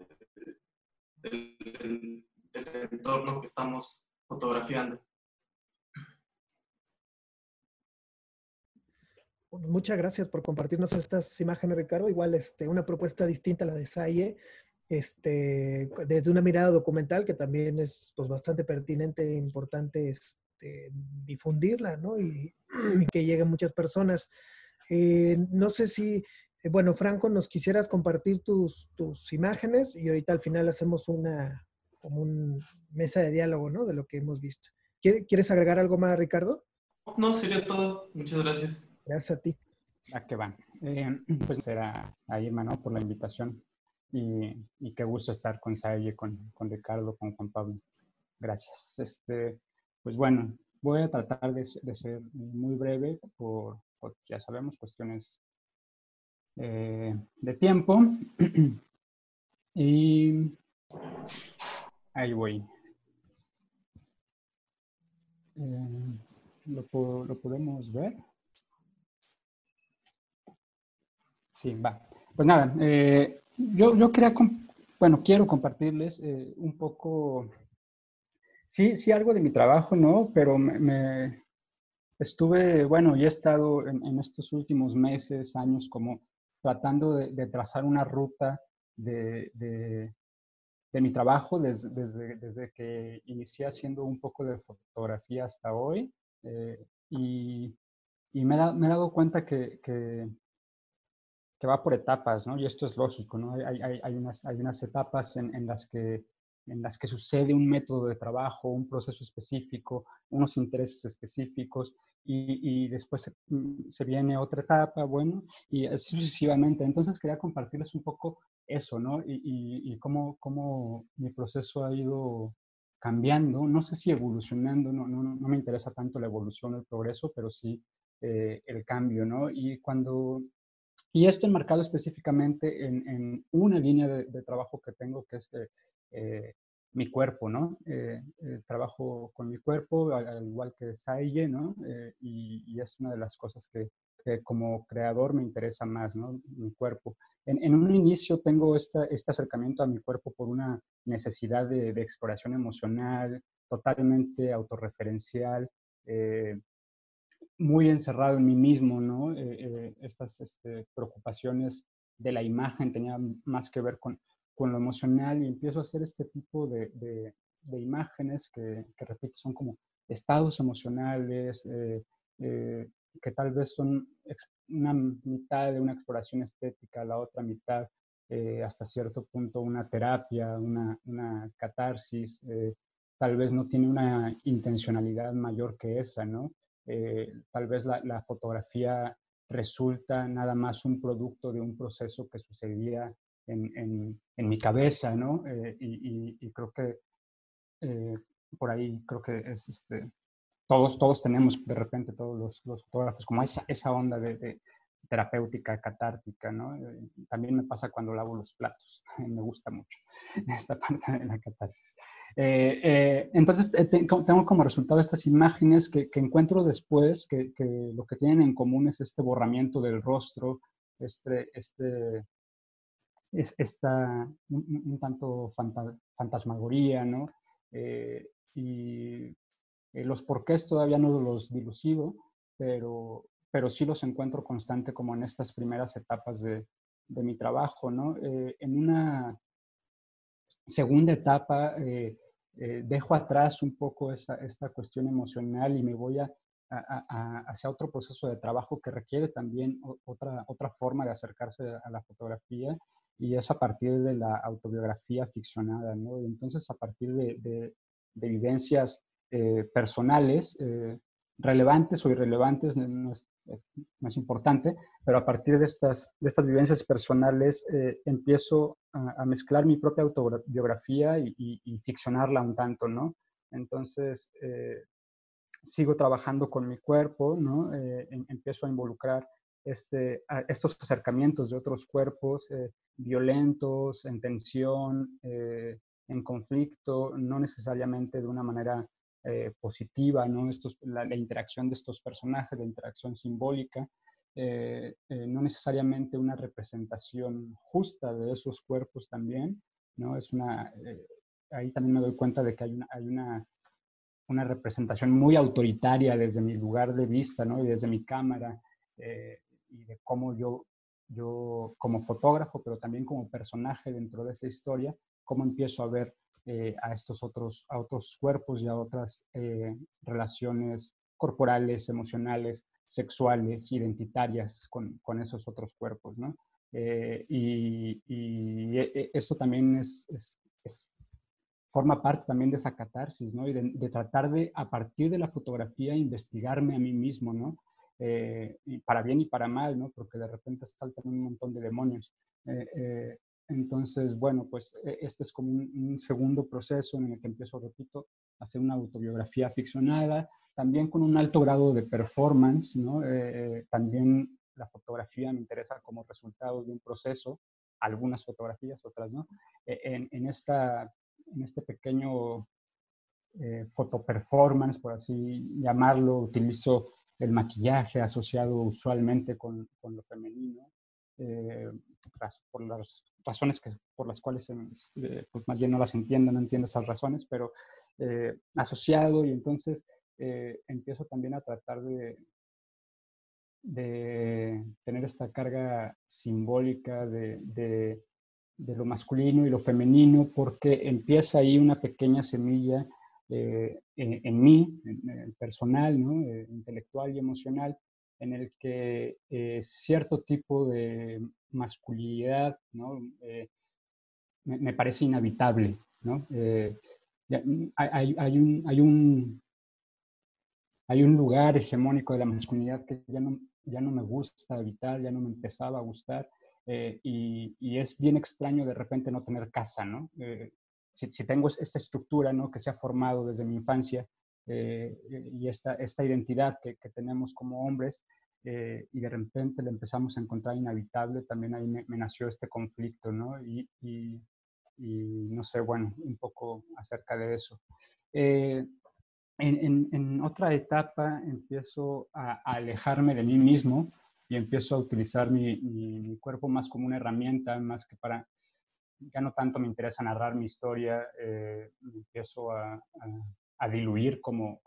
Del, entorno que estamos fotografiando. Muchas gracias por compartirnos estas imágenes, Ricardo. Igual este, una propuesta distinta a la de Saye, este, desde una mirada documental que también es pues, bastante pertinente e importante este, difundirla ¿no? y, que llegue a muchas personas. Eh, no sé si, eh, bueno, Franco, nos quisieras compartir tus, tus imágenes y ahorita al final hacemos una como un mesa de diálogo ¿no? de lo que hemos visto. ¿Quieres agregar algo más, Ricardo? No, sería todo. Muchas gracias. Gracias a ti. ¿A qué van? Eh, pues será a Irma, ¿no? Por la invitación. Y, y qué gusto estar con Saye, con, con, Ricardo, con Juan Pablo. Gracias. Este, pues bueno, voy a tratar de, de ser muy breve por, por, ya sabemos, cuestiones eh, de tiempo. y ahí voy. Eh, ¿lo, ¿Lo podemos ver? Sí, va. Pues nada, eh, yo, yo quería, bueno, quiero compartirles eh, un poco, sí, sí, algo de mi trabajo, ¿no? Pero me, estuve, bueno, ya he estado en, en, estos últimos meses, años, como tratando de, trazar una ruta de, de, mi trabajo desde, desde, desde, que inicié haciendo un poco de fotografía hasta hoy. Eh, y, y me, he dado cuenta que, que, que, va por etapas, ¿no? Y esto es lógico, ¿no? Hay, hay, hay unas, hay unas etapas en, en las que en las que sucede un método de trabajo, un proceso específico, unos intereses específicos y, y después mm, se, viene otra etapa, bueno, y así sucesivamente. Entonces quería compartirles un poco eso, ¿no? Y, y, cómo, cómo, mi proceso ha ido cambiando, no sé si evolucionando, no, no, no me interesa tanto la evolución, el progreso, pero sí eh, el cambio, ¿no? Y cuando y esto enmarcado específicamente en, en una línea de, de, trabajo que tengo, que es eh, mi cuerpo, ¿no? Eh, eh, trabajo con mi cuerpo, al, igual que Saille, ¿no? Y, y, es una de las cosas que, que, como creador me interesa más, ¿no? Mi cuerpo. En, en un inicio tengo esta, este acercamiento a mi cuerpo por una necesidad de, de exploración emocional, totalmente autorreferencial, muy encerrado en mí mismo, ¿no? estas este, preocupaciones de la imagen tenían más que ver con, con lo emocional y empiezo a hacer este tipo de, de, imágenes que, que, repito, son como estados emocionales, eh, eh, que tal vez son una mitad de una exploración estética, la otra mitad eh, hasta cierto punto una terapia, una, una catarsis, tal vez no tiene una intencionalidad mayor que esa, ¿no? tal vez la, la, fotografía resulta nada más un producto de un proceso que sucedía en, en, mi cabeza, ¿no? Eh, y, y, creo que eh, por ahí creo que es este, todos, todos tenemos de repente, todos los, los fotógrafos, como esa, esa onda de, de terapéutica, catártica, ¿no? Eh, también me pasa cuando lavo los platos, me gusta mucho esta parte de la catarsis. entonces, tengo como resultado estas imágenes que, que encuentro después, que, que, lo que tienen en común es este borramiento del rostro, este, este es esta un, tanto fantasmagoría, ¿no? Eh, y eh, los porqués todavía no los dilucido, pero, pero sí los encuentro constante como en estas primeras etapas de, de mi trabajo, ¿no? Eh, en una segunda etapa dejo atrás un poco esa, esta cuestión emocional y me voy a, a, hacia otro proceso de trabajo que requiere también otra, otra forma de acercarse a la fotografía y es a partir de la autobiografía ficcionada, ¿no? Entonces, a partir de, de, vivencias eh, personales, eh, relevantes o irrelevantes, no es, no es, importante, pero a partir de estas, de estas vivencias personales eh, empiezo a, mezclar mi propia autobiografía y, y, ficcionarla un tanto, ¿no? Entonces, sigo trabajando con mi cuerpo, ¿no? Em, empiezo a involucrar este, estos acercamientos de otros cuerpos eh, violentos, en tensión, eh, en conflicto, no necesariamente de una manera eh, positiva, ¿no? Estos, la, interacción de estos personajes, la interacción simbólica, no necesariamente una representación justa de esos cuerpos también, ¿no? Es una, ahí también me doy cuenta de que hay una, hay una, una representación muy autoritaria desde mi lugar de vista, ¿no? Y desde mi cámara, y de cómo yo, yo como fotógrafo, pero también como personaje dentro de esa historia, cómo empiezo a ver eh, a estos otros, a otros cuerpos y a otras eh, relaciones corporales, emocionales, sexuales, identitarias con, con esos otros cuerpos, ¿no? Eh, y, y esto también es, es, es, forma parte también de esa catarsis, ¿no? Y de, de, tratar de, a partir de la fotografía, investigarme a mí mismo, ¿no? Eh, y para bien y para mal, ¿no? Porque de repente saltan un montón de demonios. Eh, eh, entonces, bueno, pues e, este es como un, segundo proceso en el que empiezo, repito, a hacer una autobiografía ficcionada, también con un alto grado de performance, ¿no? también la fotografía me interesa como resultado de un proceso, algunas fotografías, otras no. E, en, en, esta, en este pequeño eh, fotoperformance, por así llamarlo, utilizo el maquillaje asociado usualmente con, lo femenino, eh, por las razones que, por las cuales eh, pues más bien no las entiendo, no entiendo esas razones, pero eh, asociado y entonces empiezo también a tratar de, de tener esta carga simbólica de, de, lo masculino y lo femenino, porque empieza ahí una pequeña semilla eh, en, mí, en, personal, ¿no? Eh, intelectual y emocional, en el que eh, cierto tipo de masculinidad ¿no? me, me, parece inhabitable. ¿no? hay, hay, un, hay, un, hay un lugar hegemónico de la masculinidad que ya no, ya no me gusta habitar, ya no me empezaba a gustar. y, y, es bien extraño de repente no tener casa, ¿no? Si, tengo esta estructura ¿no? que se ha formado desde mi infancia eh, y esta, esta identidad que, que tenemos como hombres, eh, y de repente le empezamos a encontrar inhabitable, también ahí me, nació este conflicto, ¿no? Y, y, no sé, bueno, un poco acerca de eso. Eh, en, en, otra etapa empiezo a, alejarme de mí mismo y empiezo a utilizar mi, mi, cuerpo más como una herramienta, más que para ya no tanto me interesa narrar mi historia, eh, empiezo a, diluir como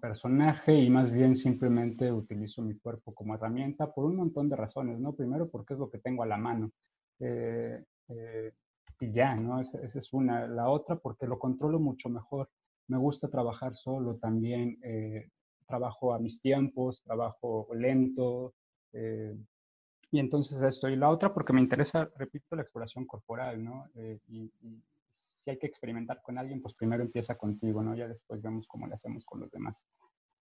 personaje y más bien simplemente utilizo mi cuerpo como herramienta por un montón de razones, ¿no? Primero porque es lo que tengo a la mano. Eh, eh, y ya, ¿no? Esa, es una. La otra porque lo controlo mucho mejor. Me gusta trabajar solo también. trabajo a mis tiempos, trabajo lento, y entonces esto. Y la otra, porque me interesa, repito, la exploración corporal, ¿no? Eh, y, si hay que experimentar con alguien, pues primero empieza contigo, ¿no? Ya después vemos cómo le hacemos con los demás.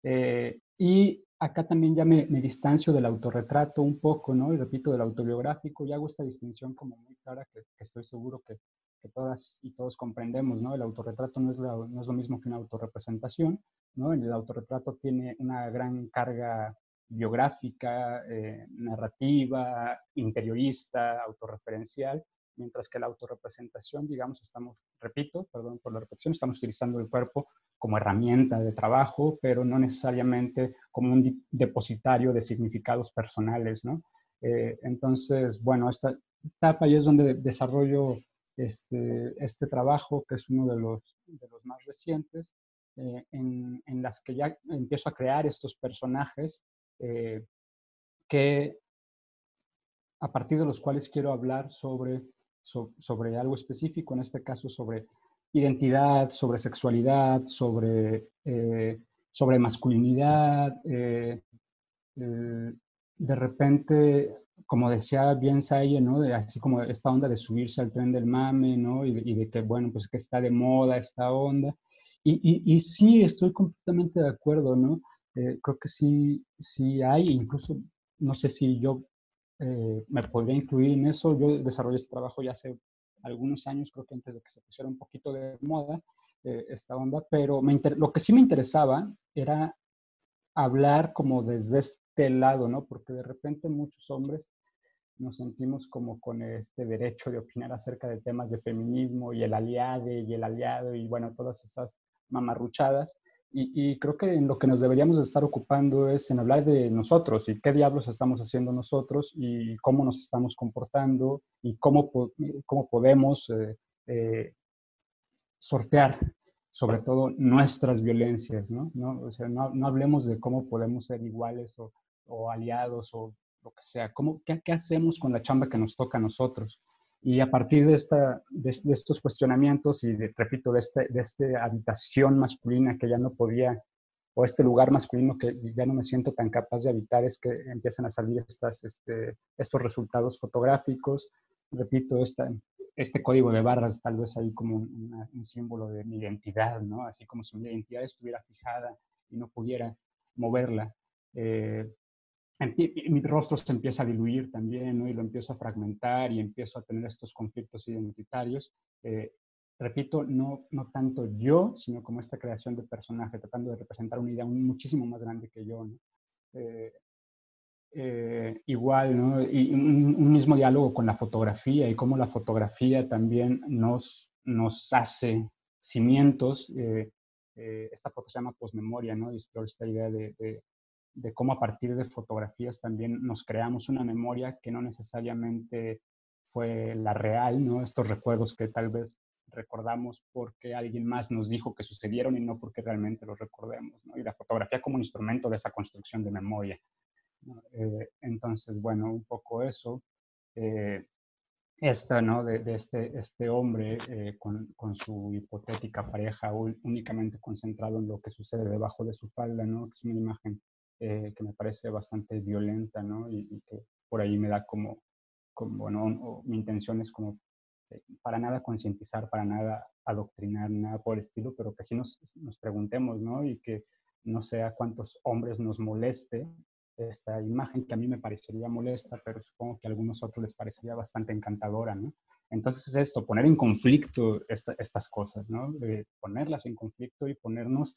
Eh, y acá también ya me, distancio del autorretrato un poco, ¿no? Y repito, del autobiográfico, y hago esta distinción como muy clara que, estoy seguro que, que, todas y todos comprendemos, ¿no? El autorretrato no es, no es lo mismo que una autorrepresentación, ¿no? El autorretrato tiene una gran carga biográfica, eh, narrativa, interiorista, autorreferencial, mientras que la autorrepresentación, digamos, estamos, repito, perdón por la repetición, estamos utilizando el cuerpo como herramienta de trabajo, pero no necesariamente como un depositario de significados personales, ¿no? Eh, entonces, bueno, esta etapa ya es donde desarrollo este, este trabajo, que es uno de los, de los más recientes, eh, en, en, las que ya empiezo a crear estos personajes eh, que a partir de los cuales quiero hablar sobre, sobre algo específico, en este caso sobre identidad, sobre sexualidad, sobre, eh, sobre masculinidad. Eh, de repente, como decía bien Saye, ¿no? De, así como esta onda de subirse al tren del mame, ¿no? Y de, y de que, bueno, pues que está de moda esta onda. Y, y, y, sí, estoy completamente de acuerdo, ¿no? Eh, creo que sí, sí hay, incluso no sé si yo eh, me podría incluir en eso. Yo desarrollé este trabajo ya hace algunos años, creo que antes de que se pusiera un poquito de moda eh, esta onda, pero me lo que sí me interesaba era hablar como desde este lado, ¿no? Porque de repente muchos hombres nos sentimos como con este derecho de opinar acerca de temas de feminismo y el aliado y el aliado y bueno, todas esas mamarruchadas. Y, creo que en lo que nos deberíamos estar ocupando es en hablar de nosotros y qué diablos estamos haciendo nosotros y cómo nos estamos comportando y cómo, cómo podemos eh, eh, sortear sobre todo nuestras violencias, ¿no? ¿no? O sea, no, hablemos de cómo podemos ser iguales o, o aliados o lo que sea. ¿Cómo, qué, qué, hacemos con la chamba que nos toca a nosotros? Y a partir de, esta, de, estos cuestionamientos y, repito, de, este, de esta habitación masculina que ya no podía, o este lugar masculino que ya no me siento tan capaz de habitar, es que empiezan a salir estas, este, estos resultados fotográficos. Repito, esta, este código de barras tal vez ahí como un, símbolo de mi identidad, ¿no? Así como si mi identidad estuviera fijada y no pudiera moverla. Eh, mi rostro se empieza a diluir también, ¿no? Y lo empiezo a fragmentar y empiezo a tener estos conflictos identitarios. Eh, repito, no, no tanto yo, sino como esta creación de personaje, tratando de representar una idea muchísimo más grande que yo, ¿no? Eh, eh, igual, ¿no? Y un, mismo diálogo con la fotografía y cómo la fotografía también nos, nos hace cimientos. esta foto se llama Postmemoria, ¿no? Y explora esta idea de, de cómo a partir de fotografías también nos creamos una memoria que no necesariamente fue la real, ¿no? Estos recuerdos que tal vez recordamos porque alguien más nos dijo que sucedieron y no porque realmente los recordemos, ¿no? Y la fotografía como un instrumento de esa construcción de memoria. Eh, entonces, bueno, un poco eso. Eh, esta, ¿no? De, este, este hombre eh, con, con, su hipotética pareja únicamente concentrado en lo que sucede debajo de su falda, ¿no? Es una imagen que me parece bastante violenta, ¿no? Y, y, que por ahí me da como, como bueno, mi intención es como eh, para nada concientizar, para nada adoctrinar, nada por el estilo, pero que sí nos, nos preguntemos, ¿no? Y que no sea cuántos hombres nos moleste esta imagen que a mí me parecería molesta, pero supongo que a algunos otros les parecería bastante encantadora, ¿no? Entonces es esto, poner en conflicto estas cosas, ¿no? ponerlas en conflicto y ponernos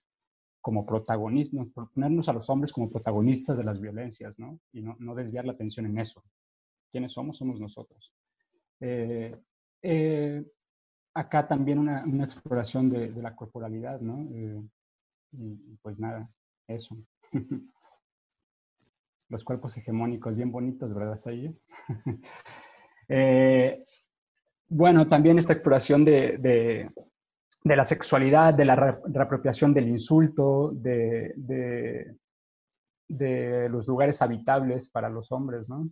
como protagonistas, ponernos a los hombres como protagonistas de las violencias, ¿no? Y no, desviar la atención en eso. ¿Quiénes somos? Somos nosotros. Eh, eh, acá también una, exploración de, la corporalidad, ¿no? Eh, y pues nada, eso. Los cuerpos hegemónicos bien bonitos, ¿verdad, Sayi? eh, bueno, también esta exploración de, de, la sexualidad, de la reapropiación del insulto, de, de, los lugares habitables para los hombres, ¿no?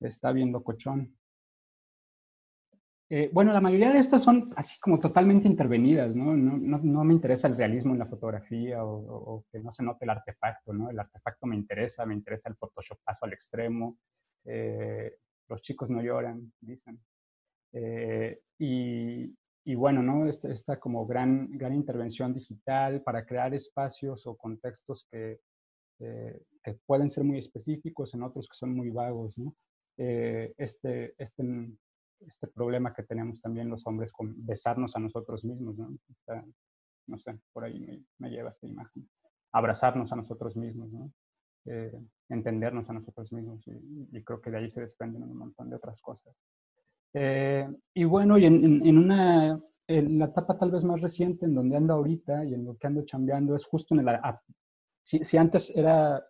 Está viendo cochón. Eh, bueno, la mayoría de estas son así como totalmente intervenidas, ¿no? No, me interesa el realismo en la fotografía o, o, que no se note el artefacto, ¿no? El artefacto me interesa, me interesa el photoshopazo al extremo. Eh, los chicos no lloran, dicen. Eh, y, y, bueno, ¿no? Esta, esta, como gran, gran intervención digital para crear espacios o contextos que, que pueden ser muy específicos, en otros que son muy vagos, ¿no? este, este este problema que tenemos también los hombres con besarnos a nosotros mismos, ¿no? sé, por ahí me, lleva esta imagen. Abrazarnos a nosotros mismos. Eh, entendernos a nosotros mismos y, creo que de ahí se desprenden un montón de otras cosas. Eh, y bueno, y en, en, una, en la etapa tal vez más reciente en donde ando ahorita y en lo que ando chambeando es justo en el... Si, si antes era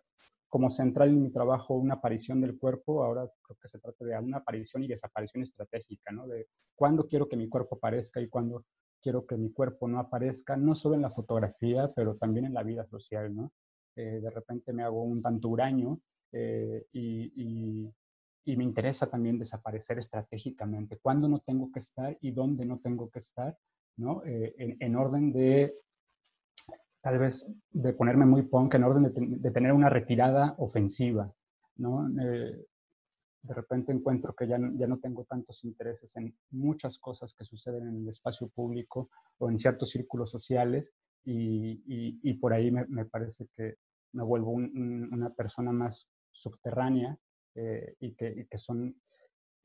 como central en mi trabajo una aparición del cuerpo, ahora creo que se trata de una aparición y desaparición estratégica, ¿no? De cuándo quiero que mi cuerpo aparezca y cuándo quiero que mi cuerpo no aparezca, no solo en la fotografía, pero también en la vida social, ¿no? Eh, de repente me hago un tanto huraño eh, y, y, y, me interesa también desaparecer estratégicamente, cuándo no tengo que estar y dónde no tengo que estar, ¿no? Eh, en, en orden de tal vez de ponerme muy punk en orden de, tener una retirada ofensiva, ¿no? Eh, de repente encuentro que ya, ya no tengo tantos intereses en muchas cosas que suceden en el espacio público o en ciertos círculos sociales y, y, por ahí me, me, parece que me vuelvo un, una persona más subterránea eh, y, que, y, que, son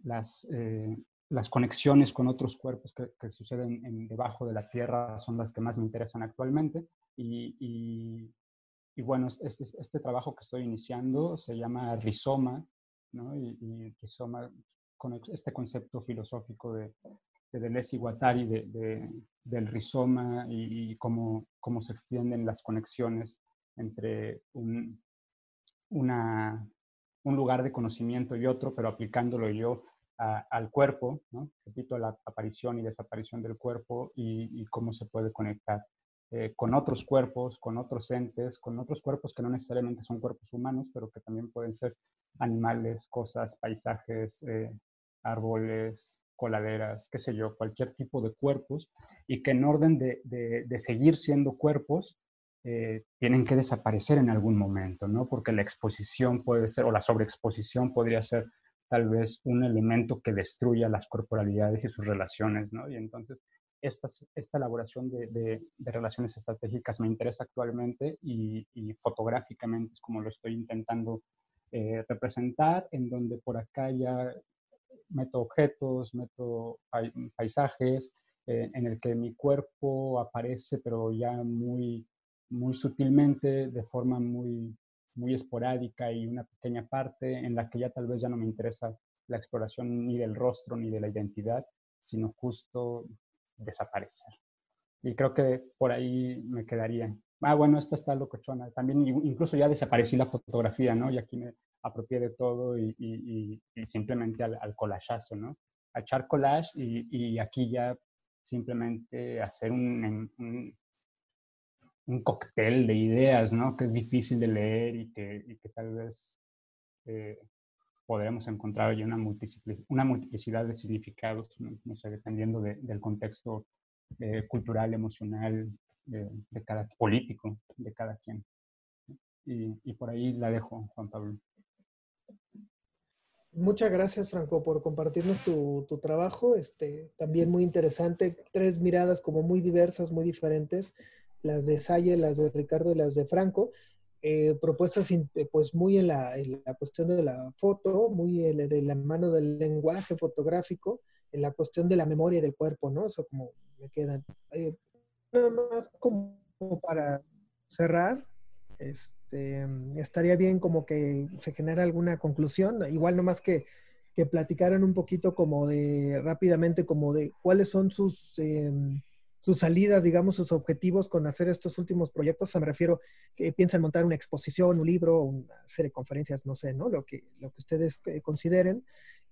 las, eh, las conexiones con otros cuerpos que, que suceden en, debajo de la tierra son las que más me interesan actualmente y, y, y bueno, este, este, trabajo que estoy iniciando se llama Rizoma, ¿no? Y, Rizoma, con este concepto filosófico de, de Deleuze y Guattari de, de, del rizoma y, cómo, cómo se extienden las conexiones entre un, una, un lugar de conocimiento y otro, pero aplicándolo yo al cuerpo, ¿no? repito, la aparición y desaparición del cuerpo y, cómo se puede conectar eh, con otros cuerpos, con otros entes, con otros cuerpos que no necesariamente son cuerpos humanos, pero que también pueden ser animales, cosas, paisajes, eh, árboles, coladeras, qué sé yo, cualquier tipo de cuerpos, y que en orden de, de, de seguir siendo cuerpos, eh, tienen que desaparecer en algún momento, ¿no? Porque la exposición puede ser, o la sobreexposición podría ser tal vez un elemento que destruya las corporalidades y sus relaciones, ¿no? Y entonces esta, esta elaboración de, de, de, relaciones estratégicas me interesa actualmente y, y, fotográficamente es como lo estoy intentando eh, representar, en donde por acá ya meto objetos, meto paisajes, eh, en el que mi cuerpo aparece, pero ya muy, muy sutilmente, de forma muy, muy esporádica y una pequeña parte en la que ya tal vez ya no me interesa la exploración ni del rostro ni de la identidad, sino justo desaparecer. Y creo que por ahí me quedaría. Ah, bueno, esta está locochona. También incluso ya desaparecí la fotografía, ¿no? Y aquí me apropié de todo y, y, simplemente al, al ¿no? A echar collage y, y, aquí ya simplemente hacer un, un, cóctel de ideas, ¿no? Que es difícil de leer y que, y que tal vez eh, podremos encontrar ahí una, una multiplicidad de significados, no, sé, dependiendo del contexto eh, cultural, emocional, de, cada político, de cada quien. Y, y por ahí la dejo, Juan Pablo. Muchas gracias, Franco, por compartirnos tu, tu, trabajo. Este, también muy interesante. Tres miradas como muy diversas, muy diferentes. Las de Salle, las de Ricardo y las de Franco. Eh, propuestas pues muy en la, en la, cuestión de la foto, muy de la mano del lenguaje fotográfico, en la cuestión de la memoria del cuerpo, ¿no? Eso como me quedan. Eh, nada más como para cerrar, este, estaría bien como que se genera alguna conclusión, igual nomás que, que platicaran un poquito como de, rápidamente, como de cuáles son sus, em, sus salidas, digamos, sus objetivos con hacer estos últimos proyectos. O sea, me refiero que piensan montar una exposición, un libro, una serie de conferencias, no sé, ¿no? Lo que, lo que ustedes eh, consideren.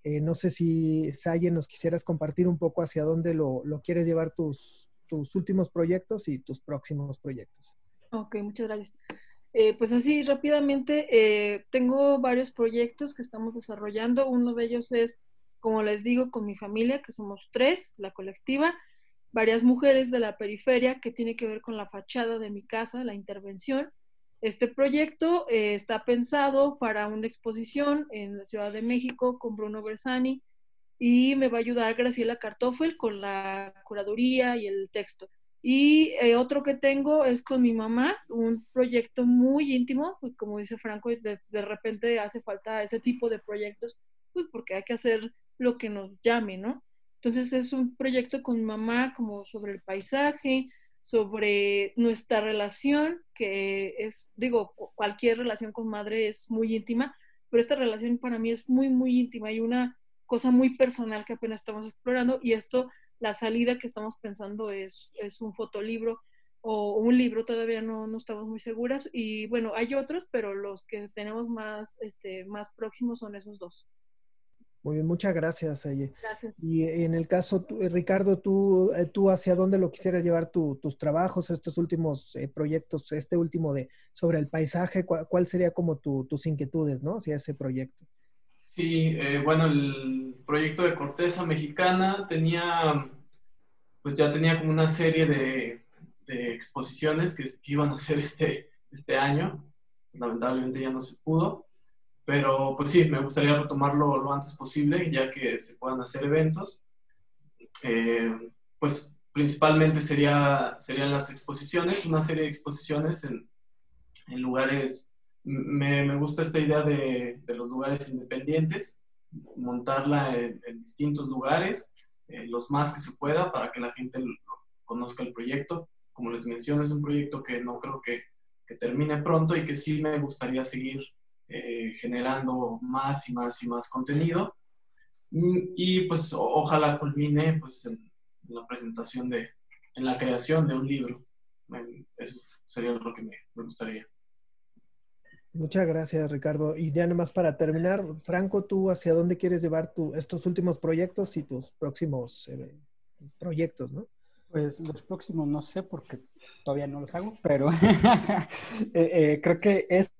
Eh, no sé si, Saye, nos quisieras compartir un poco hacia dónde lo, lo quieres llevar tus, tus últimos proyectos y tus próximos proyectos. Ok, muchas gracias. Eh, pues así rápidamente, eh, tengo varios proyectos que estamos desarrollando. Uno de ellos es, como les digo, con mi familia, que somos tres, la colectiva, varias mujeres de la periferia, que tiene que ver con la fachada de mi casa, la intervención. Este proyecto eh, está pensado para una exposición en la Ciudad de México con Bruno Bersani y me va a ayudar Graciela Cartoffel con la curaduría y el texto. Y eh, otro que tengo es con mi mamá, un proyecto muy íntimo, pues como dice Franco, de, de, repente hace falta ese tipo de proyectos, pues porque hay que hacer lo que nos llame, ¿no? Entonces es un proyecto con mamá como sobre el paisaje, sobre nuestra relación, que es, digo, cualquier relación con madre es muy íntima, pero esta relación para mí es muy, muy íntima y una cosa muy personal que apenas estamos explorando y esto la salida que estamos pensando es, es un fotolibro o un libro, todavía no, no, estamos muy seguras. Y bueno, hay otros, pero los que tenemos más, este, más próximos son esos dos. Muy bien, muchas gracias, Aye. Gracias. Y en el caso, eh, Ricardo, tú, eh, tú hacia dónde lo quisieras llevar tus trabajos, estos últimos eh, proyectos, este último de sobre el paisaje, ¿cuál, sería como tus inquietudes, ¿no? Hacia ese proyecto. Sí, eh, bueno, el proyecto de Corteza Mexicana tenía, pues ya tenía como una serie de, exposiciones que, iban a hacer este, este año. Lamentablemente ya no se pudo, pero pues sí, me gustaría retomarlo lo antes posible, ya que se puedan hacer eventos. Eh, pues principalmente sería, serían las exposiciones, una serie de exposiciones en, lugares me, gusta esta idea de, los lugares independientes, montarla en, distintos lugares, eh, los más que se pueda, para que la gente conozca el proyecto. Como les menciono, es un proyecto que no creo que, termine pronto y que sí me gustaría seguir eh, generando más y más y más contenido. Mm, y pues ojalá culmine pues, en, la presentación de, en la creación de un libro. Eso sería lo que me gustaría. Muchas gracias, Ricardo. Y ya nomás para terminar, Franco, ¿tú hacia dónde quieres llevar tu, estos últimos proyectos y tus próximos eh, proyectos, no? Pues los próximos no sé porque todavía no los hago, pero eh, eh, creo que es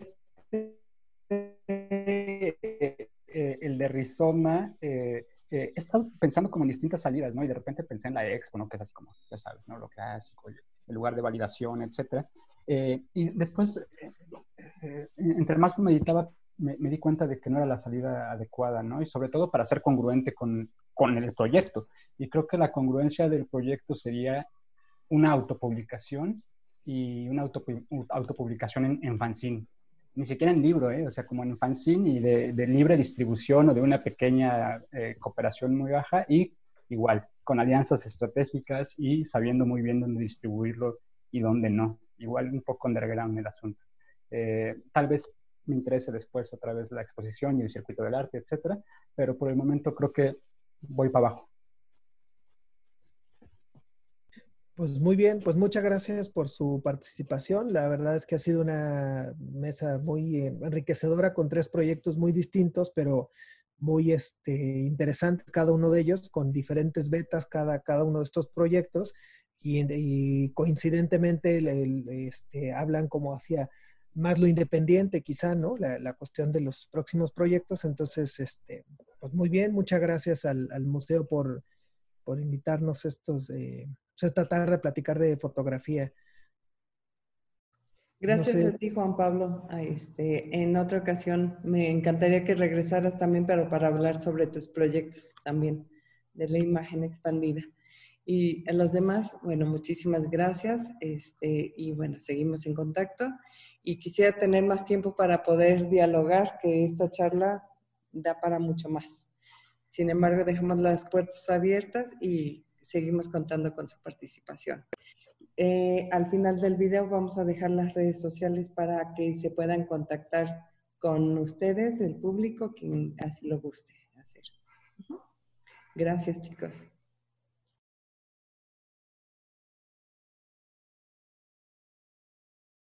el de Rizoma. he estado pensando como en distintas salidas, ¿no? Y de repente pensé en la expo, ¿no? Que es así como, ya sabes, ¿no? Lo clásico, el lugar de validación, etcétera. y después eh, entre más meditaba, me, me, di cuenta de que no era la salida adecuada, ¿no? Y sobre todo para ser congruente con, con el proyecto. Y creo que la congruencia del proyecto sería una autopublicación y una autopublicación en, en, fanzine. Ni siquiera en libro, ¿eh? o sea, como en fanzine y de, de libre distribución o de una pequeña eh, cooperación muy baja y igual, con alianzas estratégicas y sabiendo muy bien dónde distribuirlo y dónde no. Igual un poco underground el asunto. Eh, tal vez me interese después otra vez la exposición y el circuito del arte, etcétera, pero por el momento creo que voy para abajo. Pues muy bien, pues muchas gracias por su participación. La verdad es que ha sido una mesa muy enriquecedora con tres proyectos muy distintos, pero muy este, interesantes cada uno de ellos, con diferentes betas cada, cada uno de estos proyectos y, coincidentemente este, hablan como hacia más lo independiente quizá, ¿no? La, cuestión de los próximos proyectos. Entonces, este, pues muy bien, muchas gracias al, museo por, por, invitarnos estos, eh, esta tarde a platicar de fotografía. Gracias a ti, Juan Pablo. Este, en otra ocasión me encantaría que regresaras también, pero para hablar sobre tus proyectos también de la imagen expandida. Y a los demás, bueno, muchísimas gracias. Este, y bueno, seguimos en contacto. Y quisiera tener más tiempo para poder dialogar, que esta charla da para mucho más. Sin embargo, dejamos las puertas abiertas y seguimos contando con su participación. Eh, al final del video vamos a dejar las redes sociales para que se puedan contactar con ustedes, el público, quien así lo guste hacer. Gracias, chicos.